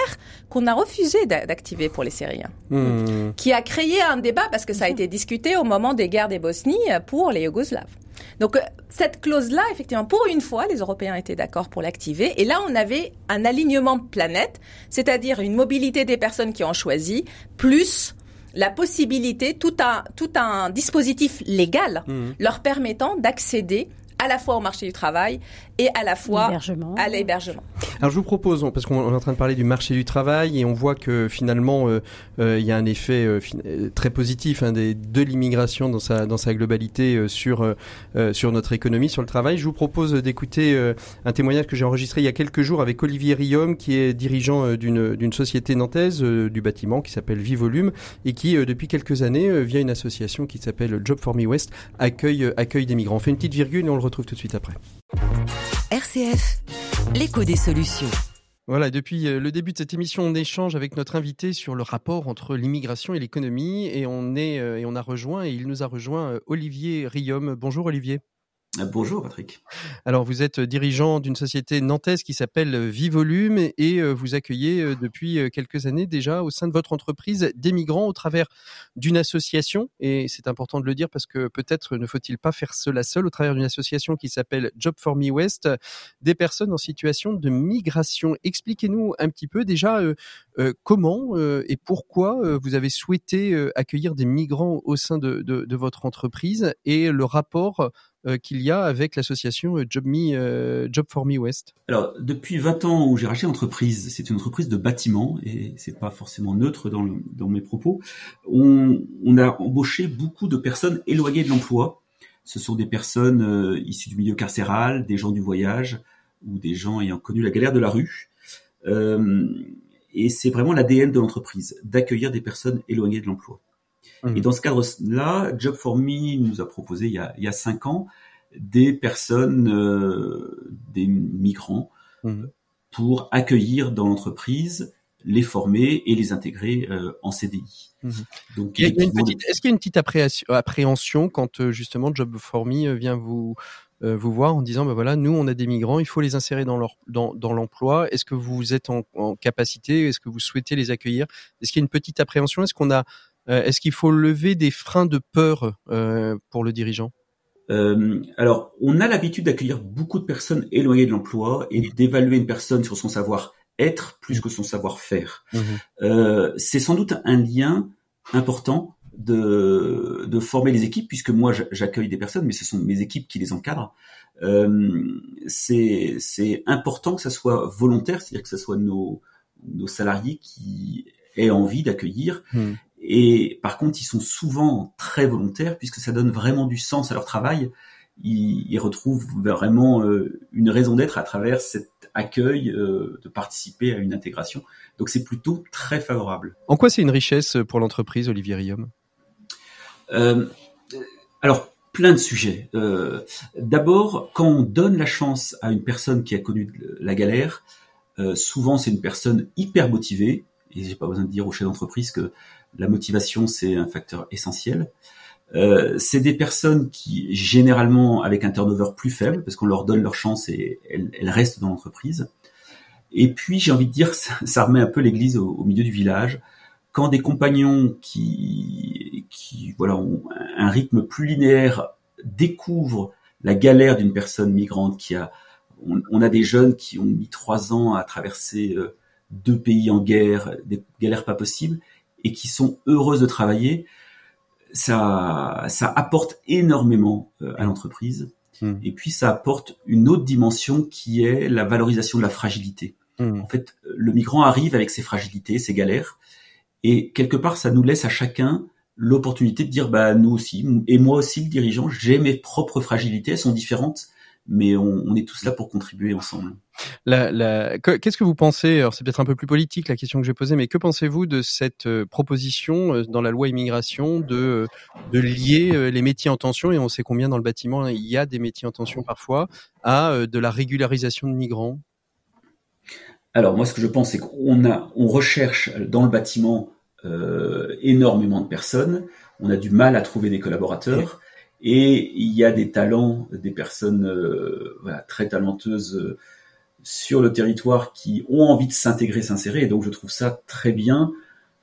qu'on a refusé d'activer pour les Syriens, hmm. qui a créé un débat parce que ça a été discuté au moment des guerres des Bosnies pour les Yougoslaves. Donc euh, cette clause-là, effectivement, pour une fois, les Européens étaient d'accord pour l'activer. Et là, on avait un alignement planète, c'est-à-dire une mobilité des personnes qui ont choisi, plus la possibilité, tout un, tout un dispositif légal mmh. leur permettant d'accéder à la fois au marché du travail et à la fois à l'hébergement. Alors je vous propose, parce qu'on est en train de parler du marché du travail et on voit que finalement euh, euh, il y a un effet euh, très positif hein, de l'immigration dans sa globalité sur notre économie, sur le travail. Je vous propose d'écouter un témoignage que j'ai enregistré il y a quelques jours avec Olivier Riom, qui est dirigeant d'une d'une société nantaise du bâtiment qui s'appelle Vivolume et qui depuis quelques années via une association qui s'appelle Job for Me West accueille accueille des migrants. On fait une petite virgule et on le retrouve tout de suite après. RCF, l'écho des solutions. Voilà, depuis euh, le début de cette émission, on échange avec notre invité sur le rapport entre l'immigration et l'économie et on est euh, et on a rejoint et il nous a rejoint euh, Olivier Riom. Bonjour Olivier. Euh, bonjour Patrick. Alors vous êtes dirigeant d'une société nantaise qui s'appelle Vivolume et euh, vous accueillez euh, depuis quelques années déjà au sein de votre entreprise des migrants au travers d'une association et c'est important de le dire parce que peut-être ne faut-il pas faire cela seul au travers d'une association qui s'appelle Job for Me West des personnes en situation de migration. Expliquez-nous un petit peu déjà comment et pourquoi vous avez souhaité accueillir des migrants au sein de, votre entreprise et le rapport euh, qu'il y a avec l'association euh, Job, Me, euh, Job for Me West Alors, depuis 20 ans où j'ai racheté l'entreprise, c'est une entreprise de bâtiment et c'est pas forcément neutre dans, mes propos. On, a embauché beaucoup de personnes éloignées de l'emploi. Ce sont des personnes issues du milieu carcéral, des gens du voyage ou des gens ayant connu la galère de la rue. Euh, et c'est vraiment l'ADN de l'entreprise, d'accueillir des personnes éloignées de l'emploi. Et dans ce cadre-là, Job for Me nous a proposé il y a, il y a cinq ans des personnes, euh, des migrants, mmh. pour accueillir dans l'entreprise, les former et les intégrer euh, en CDI. Mmh. Donc, est-ce qu'il y a une petite appréhension quand euh, justement Job for Me vient vous vous voir en disant ben voilà nous on a des migrants il faut les insérer dans leur dans, dans l'emploi est-ce que vous êtes en, en capacité est-ce que vous souhaitez les accueillir? Est-ce qu'il y a une petite appréhension? Est-ce qu'on a est-ce qu'il faut lever des freins de peur euh, pour le dirigeant? Euh, alors, on a l'habitude d'accueillir beaucoup de personnes éloignées de l'emploi et d'évaluer une personne sur son savoir-être plus que son savoir-faire. Mmh. Euh, c'est sans doute un lien important de, de former les équipes, puisque moi j'accueille des personnes, mais ce sont mes équipes qui les encadrent. Euh, c'est important que ça soit volontaire, c'est-à-dire que ce soit nos, nos salariés qui aient envie d'accueillir. Mmh. Et par contre, ils sont souvent très volontaires puisque ça donne vraiment du sens à leur travail. Ils, retrouvent vraiment euh, une raison d'être à travers cet accueil, euh, de participer à une intégration. Donc c'est plutôt très favorable. En quoi c'est une richesse pour l'entreprise, Olivier Riom euh, Alors, plein de sujets. Euh, D'abord, quand on donne la chance à une personne qui a connu la galère, euh, souvent c'est une personne hyper motivée, et j'ai pas besoin de dire au chef d'entreprise que la motivation c'est un facteur essentiel. Euh, c'est des personnes qui généralement avec un turnover plus faible parce qu'on leur donne leur chance et elles, elles restent dans l'entreprise. Et puis j'ai envie de dire [LAUGHS] ça, ça remet un peu l'église au, au, milieu du village quand des compagnons qui, qui voilà, ont un rythme plus linéaire découvrent la galère d'une personne migrante qui a, on, on, a des jeunes qui ont mis trois ans à traverser euh, deux pays en guerre, des galères pas possibles, et qui sont heureuses de travailler, ça, ça apporte énormément euh, à l'entreprise. Mmh. Et puis ça apporte une autre dimension qui est la valorisation de la fragilité. Mmh. En fait, le migrant arrive avec ses fragilités, ses galères, et quelque part, ça nous laisse à chacun l'opportunité de dire, bah nous aussi, et moi aussi le dirigeant, j'ai mes propres fragilités, elles sont différentes, mais on, on est tous là pour contribuer ensemble. La, la, Qu'est-ce que vous pensez Alors c'est peut-être un peu plus politique la question que j'ai posée, mais que pensez-vous de cette euh, proposition euh, dans la loi immigration de euh, de lier les métiers en tension et on sait combien dans le bâtiment il y a des métiers en tension parfois à de la régularisation de migrants? Alors moi ce que je pense c'est qu'on a on recherche dans le bâtiment euh, énormément de personnes. On a du mal à trouver des collaborateurs. Et il y a des talents, des personnes euh, voilà, très talentueuses euh, sur le territoire qui ont envie de s'intégrer, s'insérer. Et donc je trouve ça très bien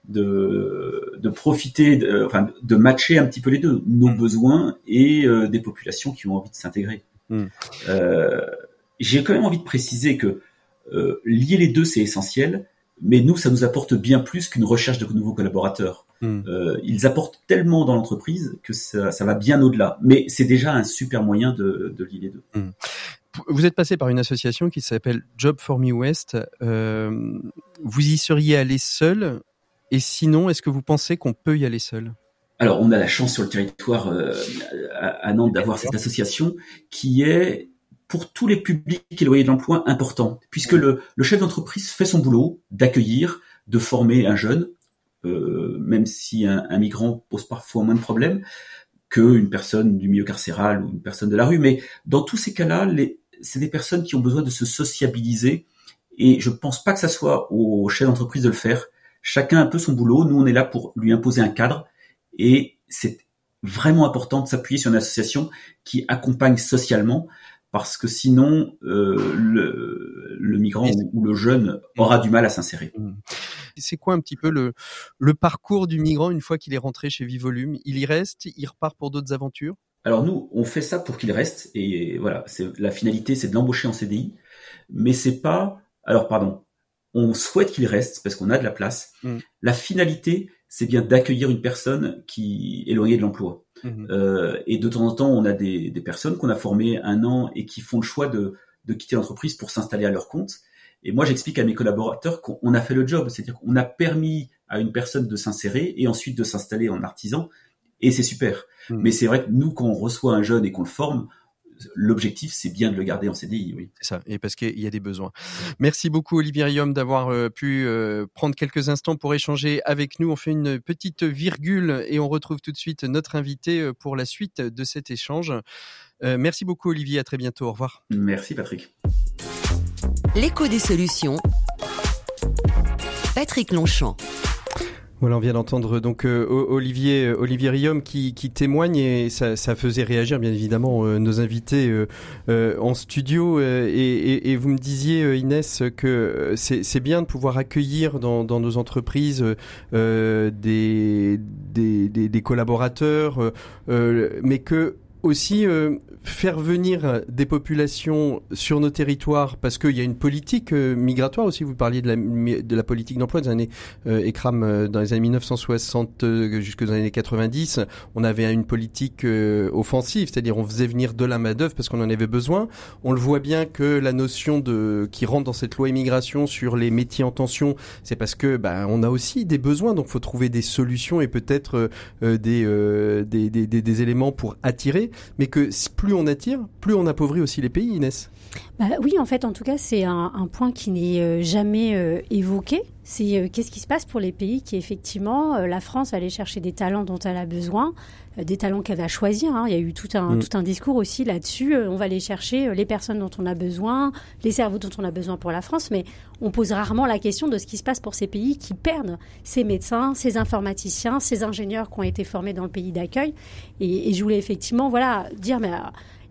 de, de profiter, de, enfin, de matcher un petit peu les deux, nos mmh. besoins et euh, des populations qui ont envie de s'intégrer. Mmh. Euh, J'ai quand même envie de préciser que euh, lier les deux, c'est essentiel mais nous, ça nous apporte bien plus qu'une recherche de nouveaux collaborateurs. Mm. Euh, ils apportent tellement dans l'entreprise que ça, ça, va bien au-delà. Mais c'est déjà un super moyen de, de lier les deux. Mm. Vous êtes passé par une association qui s'appelle Job for Me West. Euh, vous y seriez allé seul? Et sinon, est-ce que vous pensez qu'on peut y aller seul? Alors, on a la chance sur le territoire euh, à Nantes d'avoir cette association qui est pour tous les publics éloignés de l'emploi important, puisque le, le chef d'entreprise fait son boulot d'accueillir, de former un jeune, euh, même si un, un, migrant pose parfois moins de problèmes qu'une personne du milieu carcéral ou une personne de la rue. Mais dans tous ces cas-là, c'est des personnes qui ont besoin de se sociabiliser, et je pense pas que ça soit au chef d'entreprise de le faire. Chacun a un peu son boulot. Nous, on est là pour lui imposer un cadre, et c'est vraiment important de s'appuyer sur une association qui accompagne socialement parce que sinon euh, le, le, migrant ou, le jeune aura du mal à s'insérer. Mmh. C'est quoi un petit peu le, le parcours du migrant une fois qu'il est rentré chez Vivolume Il y reste, il repart pour d'autres aventures? Alors nous, on fait ça pour qu'il reste et voilà, c'est la finalité, c'est de l'embaucher en CDI, mais c'est pas. Alors pardon, on souhaite qu'il reste parce qu'on a de la place. Mmh. La finalité, c'est bien d'accueillir une personne qui est éloignée de l'emploi. Mmh. Euh, et de temps en temps, on a des, des personnes qu'on a formées un an et qui font le choix de, de quitter l'entreprise pour s'installer à leur compte. Et moi, j'explique à mes collaborateurs qu'on a fait le job, c'est-à-dire qu'on a permis à une personne de s'insérer et ensuite de s'installer en artisan, et c'est super. Mmh. Mais c'est vrai que nous, quand on reçoit un jeune et qu'on le forme, l'objectif, c'est bien de le garder en CDI, oui. C'est ça, et parce qu'il y a des besoins. Merci beaucoup, Olivier Riom, d'avoir euh, pu euh, prendre quelques instants pour échanger avec nous. On fait une petite virgule et on retrouve tout de suite notre invité euh, pour la suite de cet échange. merci beaucoup, Olivier. À très bientôt. Au revoir. Merci, Patrick. L'écho des solutions. Patrick Longchamp. Voilà, on vient d'entendre donc euh, Olivier euh, Olivier Riom qui, qui, témoigne et ça, ça, faisait réagir bien évidemment euh, nos invités euh, en studio et, et, et, vous me disiez Inès que c'est bien de pouvoir accueillir dans, dans nos entreprises des, des, des, des, collaborateurs, mais que aussi euh, faire venir des populations sur nos territoires parce qu'il y a une politique euh, migratoire aussi. Vous parliez de la, de la politique d'emploi des années euh, euh, dans les années 1960 euh, jusque dans années 90. On avait une politique offensive, c'est-à-dire on faisait venir de la main d'œuvre parce qu'on en avait besoin. On le voit bien que la notion de qui rentre dans cette loi immigration sur les métiers en tension, c'est parce que ben on a aussi des besoins, donc faut trouver des solutions et peut-être des, des, des, des éléments pour attirer mais que plus on attire, plus on appauvrit aussi les pays, Inès. Bah oui, en fait, en tout cas, c'est un, point qui n'est euh, jamais euh, évoqué c'est euh, qu'est-ce qui se passe pour les pays qui effectivement euh, la France allait chercher des talents dont elle a besoin, euh, des talents qu'elle va choisir. Hein. Il y a eu tout un mm. tout un discours aussi là-dessus. on va aller chercher les personnes dont on a besoin, les cerveaux dont on a besoin pour la France, mais on pose rarement la question de ce qui se passe pour ces pays qui perdent ces médecins, ces informaticiens, ces ingénieurs qui ont été formés dans le pays d'accueil. Et, et, je voulais effectivement voilà dire mais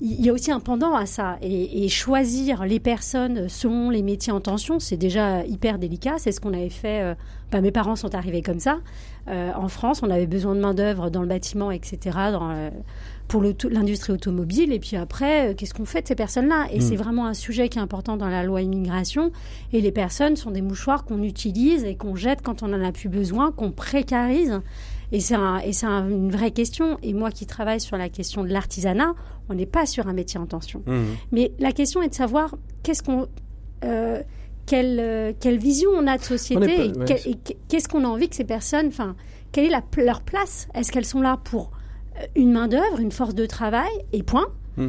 il y a aussi un pendant à ça. Et, choisir les personnes selon les métiers en tension, c'est déjà hyper délicat. C'est ce qu'on avait fait. Euh, bah, mes parents sont arrivés comme ça. Euh, en France, on avait besoin de main-d'œuvre dans le bâtiment, etc., dans, euh, pour l'industrie automobile. Et puis après, qu'est-ce qu'on fait de ces personnes-là? Et c'est hmm. vraiment un sujet qui est important dans la loi immigration. Et les personnes sont des mouchoirs qu'on utilise et qu'on jette quand on en a plus besoin, qu'on précarise. Et c'est un, une vraie question. Et moi qui travaille sur la question de l'artisanat, on n'est pas sur un métier en tension. Mmh. Mais la question est de savoir qu'est-ce qu'on, euh, quelle, euh, quelle vision on a de société et, qu'est-ce qu'on a envie que ces personnes, enfin, quelle est la, leur place? Est-ce qu'elles sont là pour euh, une main d'œuvre, une force de travail et point? Mmh.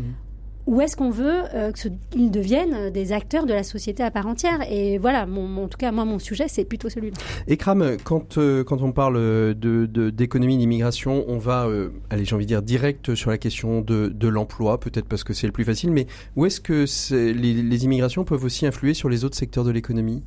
Ou est-ce qu'on veut euh, qu'ils deviennent euh, des acteurs de la société à part entière Et voilà, mon, en tout cas, moi, mon sujet, c'est plutôt celui-là. Ekram, quand, euh, quand on parle de, d'économie, d'immigration, on va, allez, j'ai envie de dire, direct sur la question de, de l'emploi, peut-être parce que c'est le plus facile, mais où est-ce que les, les immigrations peuvent aussi influer sur les autres secteurs de l'économie?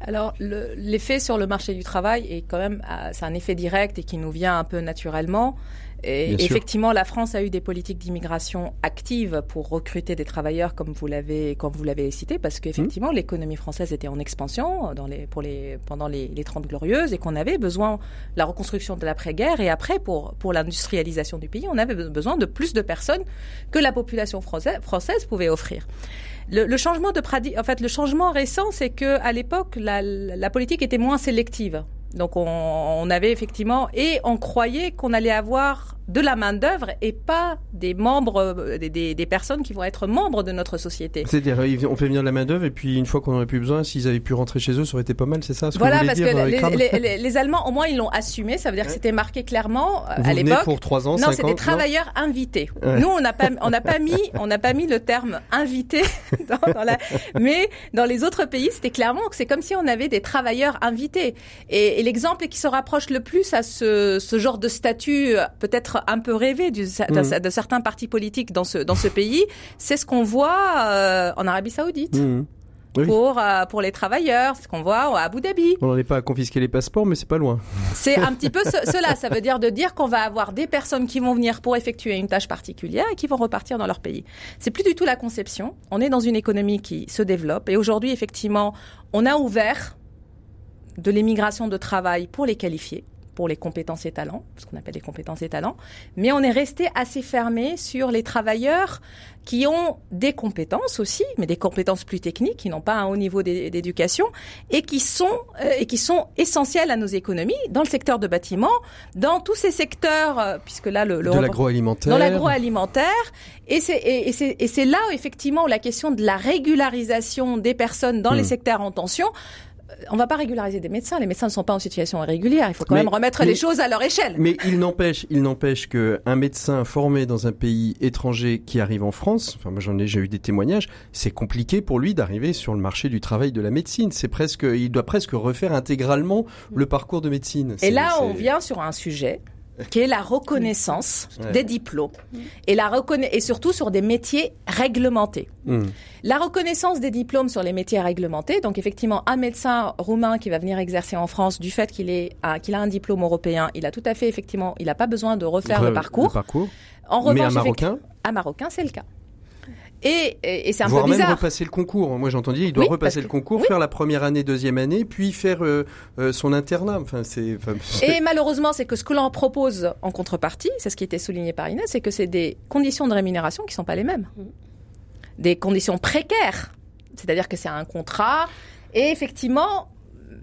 Alors, l'effet sur le marché du travail est quand même, c'est un effet direct et qui nous vient un peu naturellement. Et effectivement, la France a eu des politiques d'immigration actives pour recruter des travailleurs, comme vous l'avez, comme vous l'avez cité, parce qu'effectivement, mmh. l'économie française était en expansion dans les, pour les, pendant les, les 30 glorieuses et qu'on avait besoin de la reconstruction de l'après-guerre et après pour, pour l'industrialisation du pays, on avait besoin de plus de personnes que la population française, française pouvait offrir. Le, le, changement de en fait, le changement récent, c'est que à l'époque, la, la politique était moins sélective. Donc on, avait effectivement et on croyait qu'on allait avoir de la main d'œuvre et pas des membres, euh, des, des, personnes qui vont être membres de notre société. C'est-à-dire on fait venir de la main d'œuvre et puis une fois qu'on n'aurait plus besoin, s'ils avaient pu rentrer chez eux, ça aurait été pas mal, c'est ça ce Voilà, parce que euh, les, les, Allemands au moins ils l'ont assumé, ça veut dire que c'était marqué clairement euh, à l'époque. pour trois ans, Non, c'est des travailleurs invités. Nous on n'a pas on n'a pas mis on n'a pas mis le terme invité [LAUGHS] dans, dans la, mais dans les autres pays c'était clairement que c'est comme si on avait des travailleurs invités et et l'exemple qui se rapproche le plus à ce, ce genre de statut peut-être un peu rêvé du, de, mm. certains partis politiques dans ce, dans ce pays, c'est ce qu'on voit euh, en Arabie Saoudite. Mm. Pour, euh, pour les travailleurs, ce qu'on voit à Abu Dhabi. On n'en est pas à confisquer les passeports, mais c'est pas loin. C'est un petit peu [LAUGHS] cela. Ça veut dire de dire qu'on va avoir des personnes qui vont venir pour effectuer une tâche particulière et qui vont repartir dans leur pays. C'est plus du tout la conception. On est dans une économie qui se développe et aujourd'hui, effectivement, on a ouvert de l'émigration de travail pour les qualifiés pour les compétences et talents, ce qu'on appelle les compétences et talents, mais on est resté assez fermé sur les travailleurs qui ont des compétences aussi, mais des compétences plus techniques, qui n'ont pas un haut niveau d'éducation et qui sont euh, et qui sont essentielles à nos économies dans le secteur de bâtiment, dans tous ces secteurs, euh, puisque là le, le de l'agroalimentaire, dans l'agroalimentaire, et c'est et, et c'est là effectivement la question de la régularisation des personnes dans les hmm. secteurs en tension on va pas régulariser des médecins. Les médecins ne sont pas en situation irrégulière. Il faut quand même remettre les choses à leur échelle. Mais il n'empêche, il n'empêche que un médecin formé dans un pays étranger qui arrive en France, enfin moi j'en ai déjà eu des témoignages, c'est compliqué pour lui d'arriver sur le marché du travail de la médecine. C'est presque, il doit presque refaire intégralement le parcours de médecine. Et là, on vient sur un sujet qui est la reconnaissance des diplômes et la et surtout sur des métiers réglementés. Hmm. La reconnaissance des diplômes sur les métiers réglementés, donc effectivement un médecin roumain qui va venir exercer en France du fait qu'il est qu'il a un diplôme européen, il a tout à fait effectivement, il n'a pas besoin de refaire le parcours. parcours. En revanche, Mais un marocain, un marocain, c'est le cas. Et, et, c'est un peu bizarre. même repasser le concours. Moi, j'ai entendu, il doit repasser le concours, faire la première année, deuxième année, puis faire euh, euh, son internat. Enfin, [LAUGHS] c'est. et malheureusement, c'est que ce que l'on propose en contrepartie, c'est ce qui était souligné par Inès, c'est que c'est des conditions de rémunération qui sont pas les mêmes, des conditions précaires. C'est-à-dire que c'est un contrat. Et effectivement,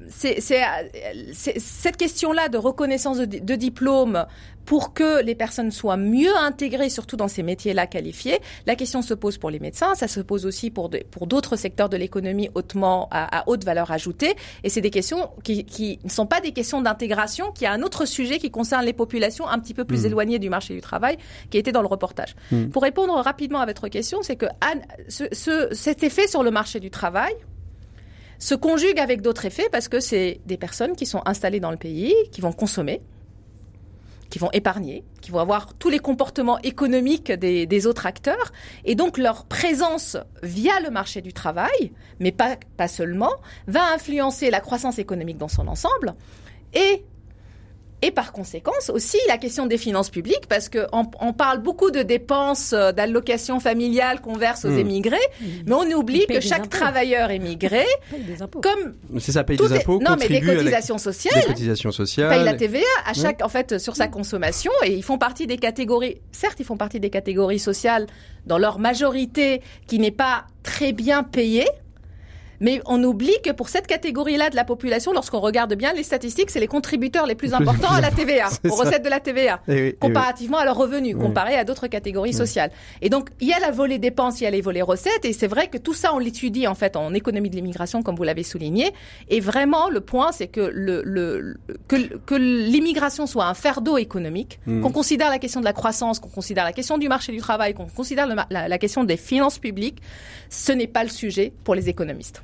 c'est cette question-là de reconnaissance de, de diplôme pour que les personnes soient mieux intégrées, surtout dans ces métiers-là qualifiés. La question se pose pour les médecins, ça se pose aussi pour pour d'autres secteurs de l'économie hautement à, haute valeur ajoutée. Et c'est des questions qui, qui ne sont pas des questions d'intégration, qui a un autre sujet qui concerne les populations un petit peu plus mmh. éloignées du marché du travail, qui était dans le reportage. Mmh. Pour répondre rapidement à votre question, c'est que ce, ce, cet effet sur le marché du travail, se conjugue avec d'autres effets parce que c'est des personnes qui sont installées dans le pays, qui vont consommer, qui vont épargner, qui vont avoir tous les comportements économiques des, autres acteurs, et donc leur présence via le marché du travail, mais pas, pas seulement, va influencer la croissance économique dans son ensemble, et et par conséquence aussi la question des finances publiques, parce qu'on on parle beaucoup de dépenses euh, d'allocations familiales qu'on verse aux mmh. émigrés, mais on oublie que chaque travailleur émigré, comme c'est ça, paye des impôts, non mais des cotisations sociales, des cotisations sociales, paye la TVA à chaque, en fait, sur sa consommation, et ils font partie des catégories. Certes, ils font partie des catégories sociales dans leur majorité qui n'est pas très bien payée mais on oublie que pour cette catégorie-là de la population, lorsqu'on regarde bien les statistiques, c'est les contributeurs les plus importants à la TVA, [LAUGHS] aux recettes de la TVA, eh eh comparativement à leurs revenus, comparé à d'autres catégories sociales. Et donc, il y a la volée dépenses, il y a les volets recettes, et c'est vrai que tout ça, on l'étudie en fait en économie de l'immigration, comme vous l'avez souligné. Et vraiment, le point, c'est que le, le, que, que l'immigration soit un fardeau économique, hmm. qu'on considère la question de la croissance, qu'on considère la question du marché du travail, qu'on considère la, la question des finances publiques, ce n'est pas le sujet pour les économistes.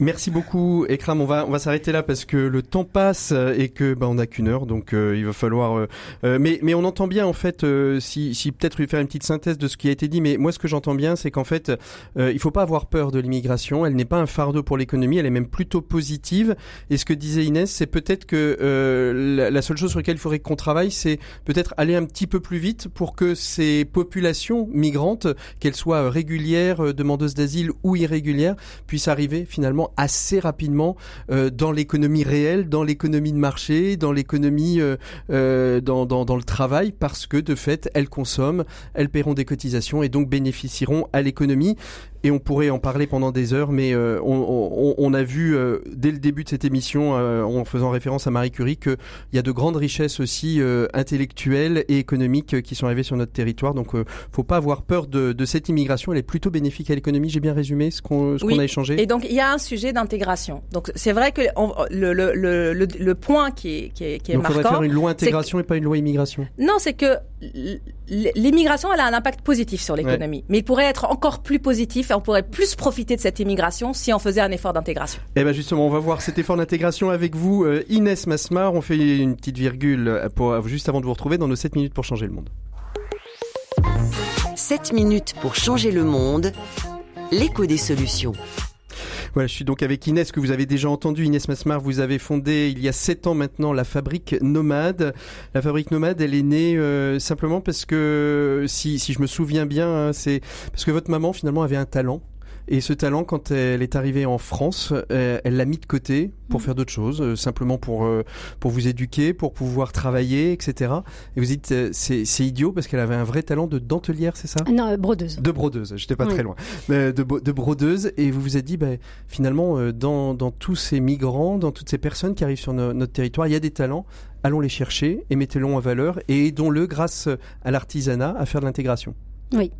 Merci beaucoup, Ekram. On va on va s'arrêter là parce que le temps passe et que bah, on n'a qu'une heure, donc euh, il va falloir. Euh, euh, mais mais on entend bien en fait si si peut-être faire une petite synthèse de ce qui a été dit. Mais moi ce que j'entends bien, c'est qu'en fait il faut pas avoir peur de l'immigration. Elle n'est pas un fardeau pour l'économie. Elle est même plutôt positive. Et ce que disait Inès, c'est peut-être que la, la, seule chose sur laquelle il faudrait qu'on travaille, c'est peut-être aller un petit peu plus vite pour que ces populations migrantes, qu'elles soient régulières, demandeuses d'asile ou irrégulières, puissent arriver finalement assez rapidement euh, dans l'économie réelle, dans l'économie de marché, dans l'économie, euh, euh, dans, le travail, parce que de fait, elles consomment, elles paieront des cotisations et donc bénéficieront à l'économie et on pourrait en parler pendant des heures, mais euh, on, on, a vu euh, dès le début de cette émission, euh, en faisant référence à Marie Curie, qu'il y a de grandes richesses aussi intellectuelles et économiques qui sont arrivées sur notre territoire. Donc, faut pas avoir peur de, de, cette immigration. Elle est plutôt bénéfique à l'économie. J'ai bien résumé ce qu'on a échangé. Et donc, il y a un sujet d'intégration. Donc, c'est vrai que le, le, le, le, point qui est, qui est, qui est donc, marquant. faudrait faire une loi intégration et pas une loi immigration. Non, c'est que l'immigration, elle a un impact positif sur l'économie, mais il pourrait être encore plus positif on pourrait plus profiter de cette immigration si on faisait un effort d'intégration. Eh bien justement, on va voir cet effort d'intégration avec vous, euh, Inès Masmar. On fait une petite virgule pour, juste avant de vous retrouver dans nos 7 minutes pour changer le monde. 7 minutes pour changer le monde, l'écho des solutions. Voilà, je suis donc avec Inès que vous avez déjà entendu. Inès Masmar, vous avez fondé il y a sept ans maintenant la fabrique Nomade. La fabrique Nomade, elle est née euh, simplement parce que, si, si je me souviens bien, hein, c'est parce que votre maman finalement avait un talent et ce talent, quand elle est arrivée en France, euh, elle l'a mis de côté pour mm. faire d'autres choses, euh, simplement pour euh, pour vous éduquer, pour pouvoir travailler, etc. Et vous dites c'est c'est idiot parce qu'elle avait un vrai talent de dentelière, c'est ça? Non, brodeuse. De brodeuse. J'étais pas très loin. de, de brodeuse. Et vous vous êtes dit, ben, finalement, dans dans tous ces migrants, dans toutes ces personnes qui arrivent sur notre territoire, il y a des talents allons les chercher et mettez-les en valeur et aidons-le grâce à l'artisanat à faire de l'intégration. Oui.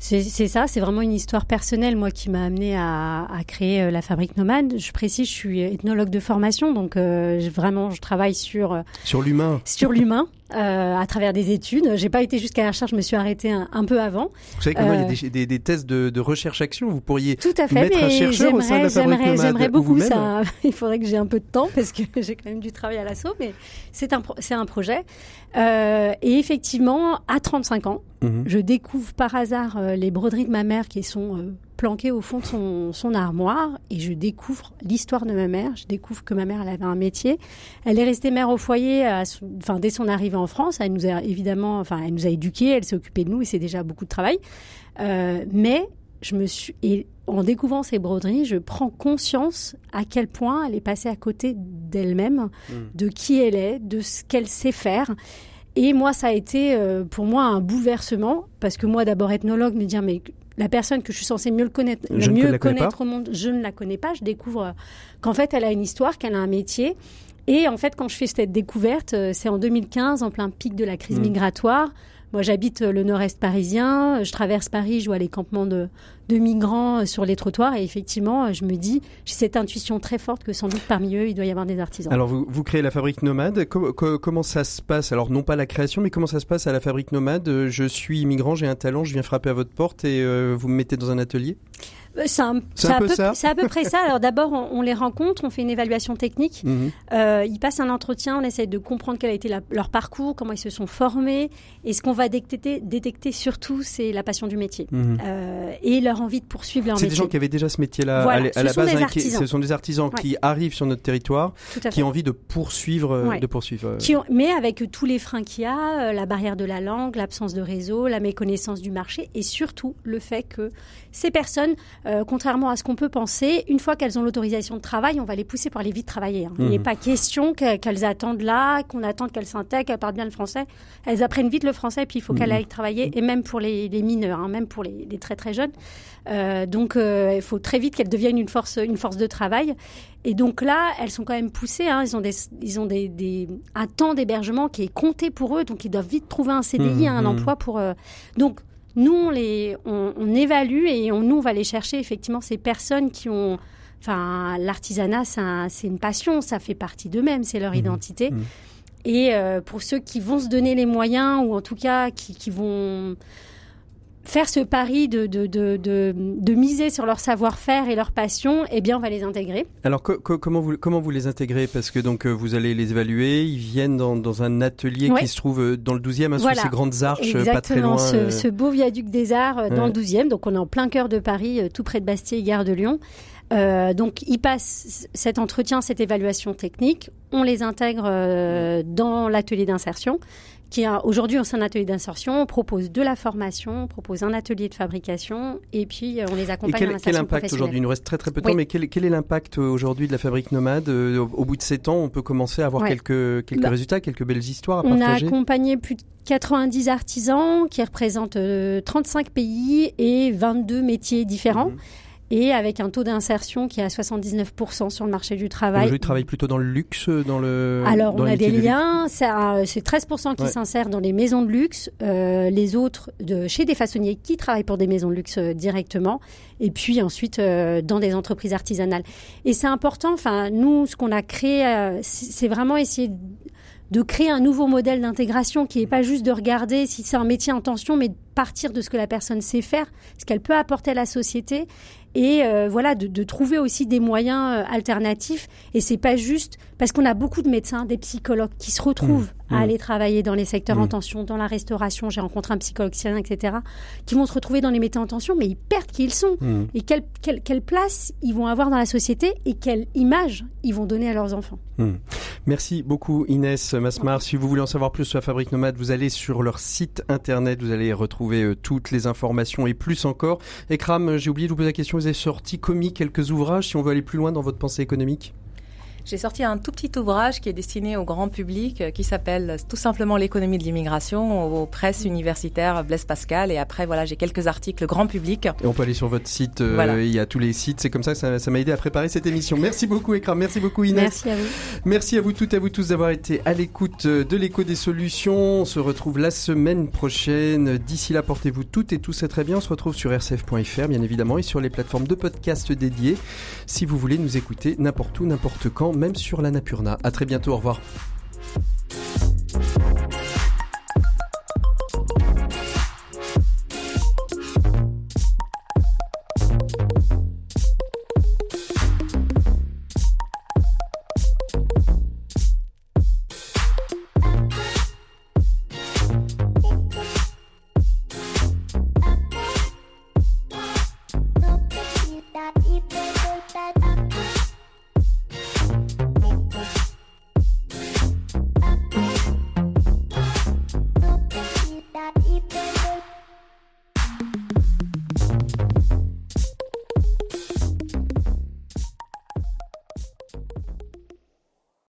C'est ça, c'est vraiment une histoire personnelle, moi, qui m'a amené à, à, créer euh, la fabrique nomade. Je précise, je suis ethnologue de formation, donc euh, vraiment, je travaille sur euh, sur l'humain, sur l'humain, euh, à travers des études. J'ai pas été jusqu'à la recherche, je me suis arrêtée un, un peu avant. Vous savez que moi, il y a des, des, des tests de, de recherche-action. Vous pourriez tout à fait, mettre un chercheur au sein de la nomade. J'aimerais beaucoup ça. [LAUGHS] Il faudrait que j'ai un peu de temps parce que [LAUGHS] j'ai quand même du travail à l'assaut, mais c'est un c'est un projet. Euh, et effectivement, à 35 ans, mhm. je découvre par hasard les broderies de ma mère qui sont euh, planquées au fond de son, son, armoire et je découvre l'histoire de ma mère. Je découvre que ma mère, elle avait un métier. Elle est restée mère au foyer, enfin dès son arrivée en France. Elle nous a évidemment, enfin elle nous a éduqués, elle s'est occupée de nous et c'est déjà beaucoup de travail. Euh, mais je me suis et en découvrant ces broderies, je prends conscience à quel point elle est passée à côté d'elle-même, mmh. de qui elle est, de ce qu'elle sait faire. Et moi, ça a été euh, pour moi un bouleversement, parce que moi, d'abord ethnologue, me dire, mais la personne que je suis censée mieux le connaître, mieux connaître au monde, je ne la connais pas. Je découvre euh, qu'en fait, elle a une histoire, qu'elle a un métier. Et en fait, quand je fais cette découverte, euh, c'est en 2015, en plein pic de la crise mmh. migratoire. Moi, j'habite le nord-est parisien. Je traverse Paris, je vois les campements de, migrants euh, sur les trottoirs. Et effectivement, euh, je me dis, j'ai cette intuition très forte que sans doute parmi eux, il doit y avoir des artisans. Alors, vous, créez la fabrique nomade. comment ça se passe? Alors, non pas la création, mais comment ça se passe à la fabrique nomade? Je suis immigrant, j'ai un talent, je viens frapper à votre porte et euh, vous me mettez dans un atelier? Euh, c'est un, C'est un peu peu, ça. c'est à peu près ça. Alors [LAUGHS] d'abord, on, on les rencontre, on fait une évaluation technique. Mhm. Euh, ils passent un entretien, on essaie de comprendre quel a été la- leur parcours, comment ils se sont formés. Et ce qu'on va détecter, détecter surtout, c'est la passion du métier Mhm. euh, et leur envie de poursuivre leur C'est des métier. gens qui avaient déjà ce métier-là Voilà, à la- à base. hein, qui- ce sont des artisans Ouais. qui arrivent sur notre territoire, qui ont envie de poursuivre, euh, Ouais. de poursuivre. euh, Qui ont- mais avec tous les freins qu'il y a, la barrière de la langue, l'absence de réseau, la méconnaissance du marché et surtout le fait que ces personnes, euh, contrairement à ce qu'on peut penser, une fois qu'elles ont l'autorisation de travail, on va les pousser pour aller vite travailler. hein. Il n'est Mhm. pas question que- qu'elles attendent là, qu'on attende qu'elles s'intègrent, qu'elles parlent bien le français. Elles apprennent vite le français puis il faut qu'elles Mhm. aillent travailler et même pour les, les mineurs, hein, même pour les, les très très jeunes. Euh, donc euh, il faut très vite qu'elles deviennent une force, une force de travail. Et donc là, elles sont quand même poussées. Hein. Ils ont, des, ils ont des, des- un temps d'hébergement qui est compté pour eux, donc ils doivent vite trouver un CDI, Mhm, un emploi pour. Donc nous, on les, on, on évalue et on, nous, on va aller chercher effectivement ces personnes qui ont. Enfin, l'artisanat, c'est un- c'est une passion, ça fait partie d'eux-mêmes, c'est leur Mhm, identité. mhm. Et euh, pour ceux qui vont se donner les moyens, ou en tout cas qui, qui vont faire ce pari de, de, de, de, de miser sur leur savoir-faire et leur passion, eh bien, on va les intégrer. Alors co- co- comment vous comment vous les intégrez? Parce que donc euh, vous allez les évaluer, ils viennent dans, dans un atelier Ouais. qui se trouve euh, dans le 12e, hein, sous Voilà. ces grandes arches, euh, pas très loin. ce, euh, ce beau viaduc des Arts euh, dans Ouais. le 12e. Donc, on est en plein cœur de Paris, euh, tout près de Bastille, gare de Lyon. Donc, ils passent cet entretien, cette évaluation technique. On les intègre dans l'atelier d'insertion, qui aujourd'hui au sein d'un atelier d'insertion. On propose de la formation, on propose un atelier de fabrication, et puis euh, on les Et accompagne quel, dans quel impact aujourd'hui. Il nous reste très très peu de temps, mais quel, quel est l'impact euh, aujourd'hui de la fabrique nomade Euh, au, au bout de sept ans, on peut commencer à avoir Ouais. quelques, quelques Bah, résultats, quelques belles histoires à On a partager accompagné plus de 90 artisans qui représentent euh, 35 pays et 22 métiers différents. Mhm. Et avec un taux d'insertion qui est à 79% sur le marché du travail. Aujourd'hui, ils travaillent plutôt dans le luxe, dans le. Alors, dans on a des liens, euh, c'est 13% qui Ouais. s'insèrent dans les maisons de luxe, euh, les autres de chez des façonniers qui travaillent pour des maisons de luxe euh, directement, et puis ensuite euh, dans des entreprises artisanales. Et c'est important, enfin, nous, ce qu'on a créé, euh, c'est vraiment essayer de- de créer un nouveau modèle d'intégration qui est pas juste de regarder si c'est un métier en tension, mais de partir de ce que la personne sait faire, ce qu'elle peut apporter à la société, et euh, voilà, de, de trouver aussi des moyens euh, alternatifs. Et c'est pas juste parce qu'on a beaucoup de médecins, des psychologues qui se retrouvent Mmh. à Mmh. aller travailler dans les secteurs Mmh. en tension, dans la restauration. J'ai rencontré un psychologue syrien, etc., qui vont se retrouver dans les métiers en tension, mais ils perdent qui ils sont et quelle, quelle, quelle place ils vont avoir dans la société et quelle image ils vont donner à leurs enfants. Merci beaucoup Inès Masmar. Si vous voulez en savoir plus sur la Fabrique Nomade, vous allez sur leur site internet, vous allez retrouver euh, toutes les informations et plus encore. Ekram, j'ai oublié de vous poser la question, vous avez sorti commis quelques ouvrages si on veut aller plus loin dans votre pensée économique? J'ai sorti un tout petit ouvrage qui est destiné au grand public, euh, qui s'appelle tout simplement l'économie de l'immigration aux presses universitaires Blaise Pascal. Et après, voilà, j'ai quelques articles grand public. Et on peut aller sur votre site, euh, Voilà. il y a tous les sites, c'est comme ça que ça ça m'a aidé à préparer cette émission. Merci beaucoup Ekram, merci beaucoup Inès. Merci à vous. Merci à vous toutes et à vous tous d'avoir été à l'écoute euh, de l'écho des solutions. On se retrouve la semaine prochaine. D'ici là, portez-vous toutes et tous très bien. On se retrouve sur rcf.fr, bien évidemment, et sur les plateformes de podcast dédiées. Si vous voulez nous écouter n'importe où, n'importe quand, même sur la l'Annapurna. À très bientôt, au revoir.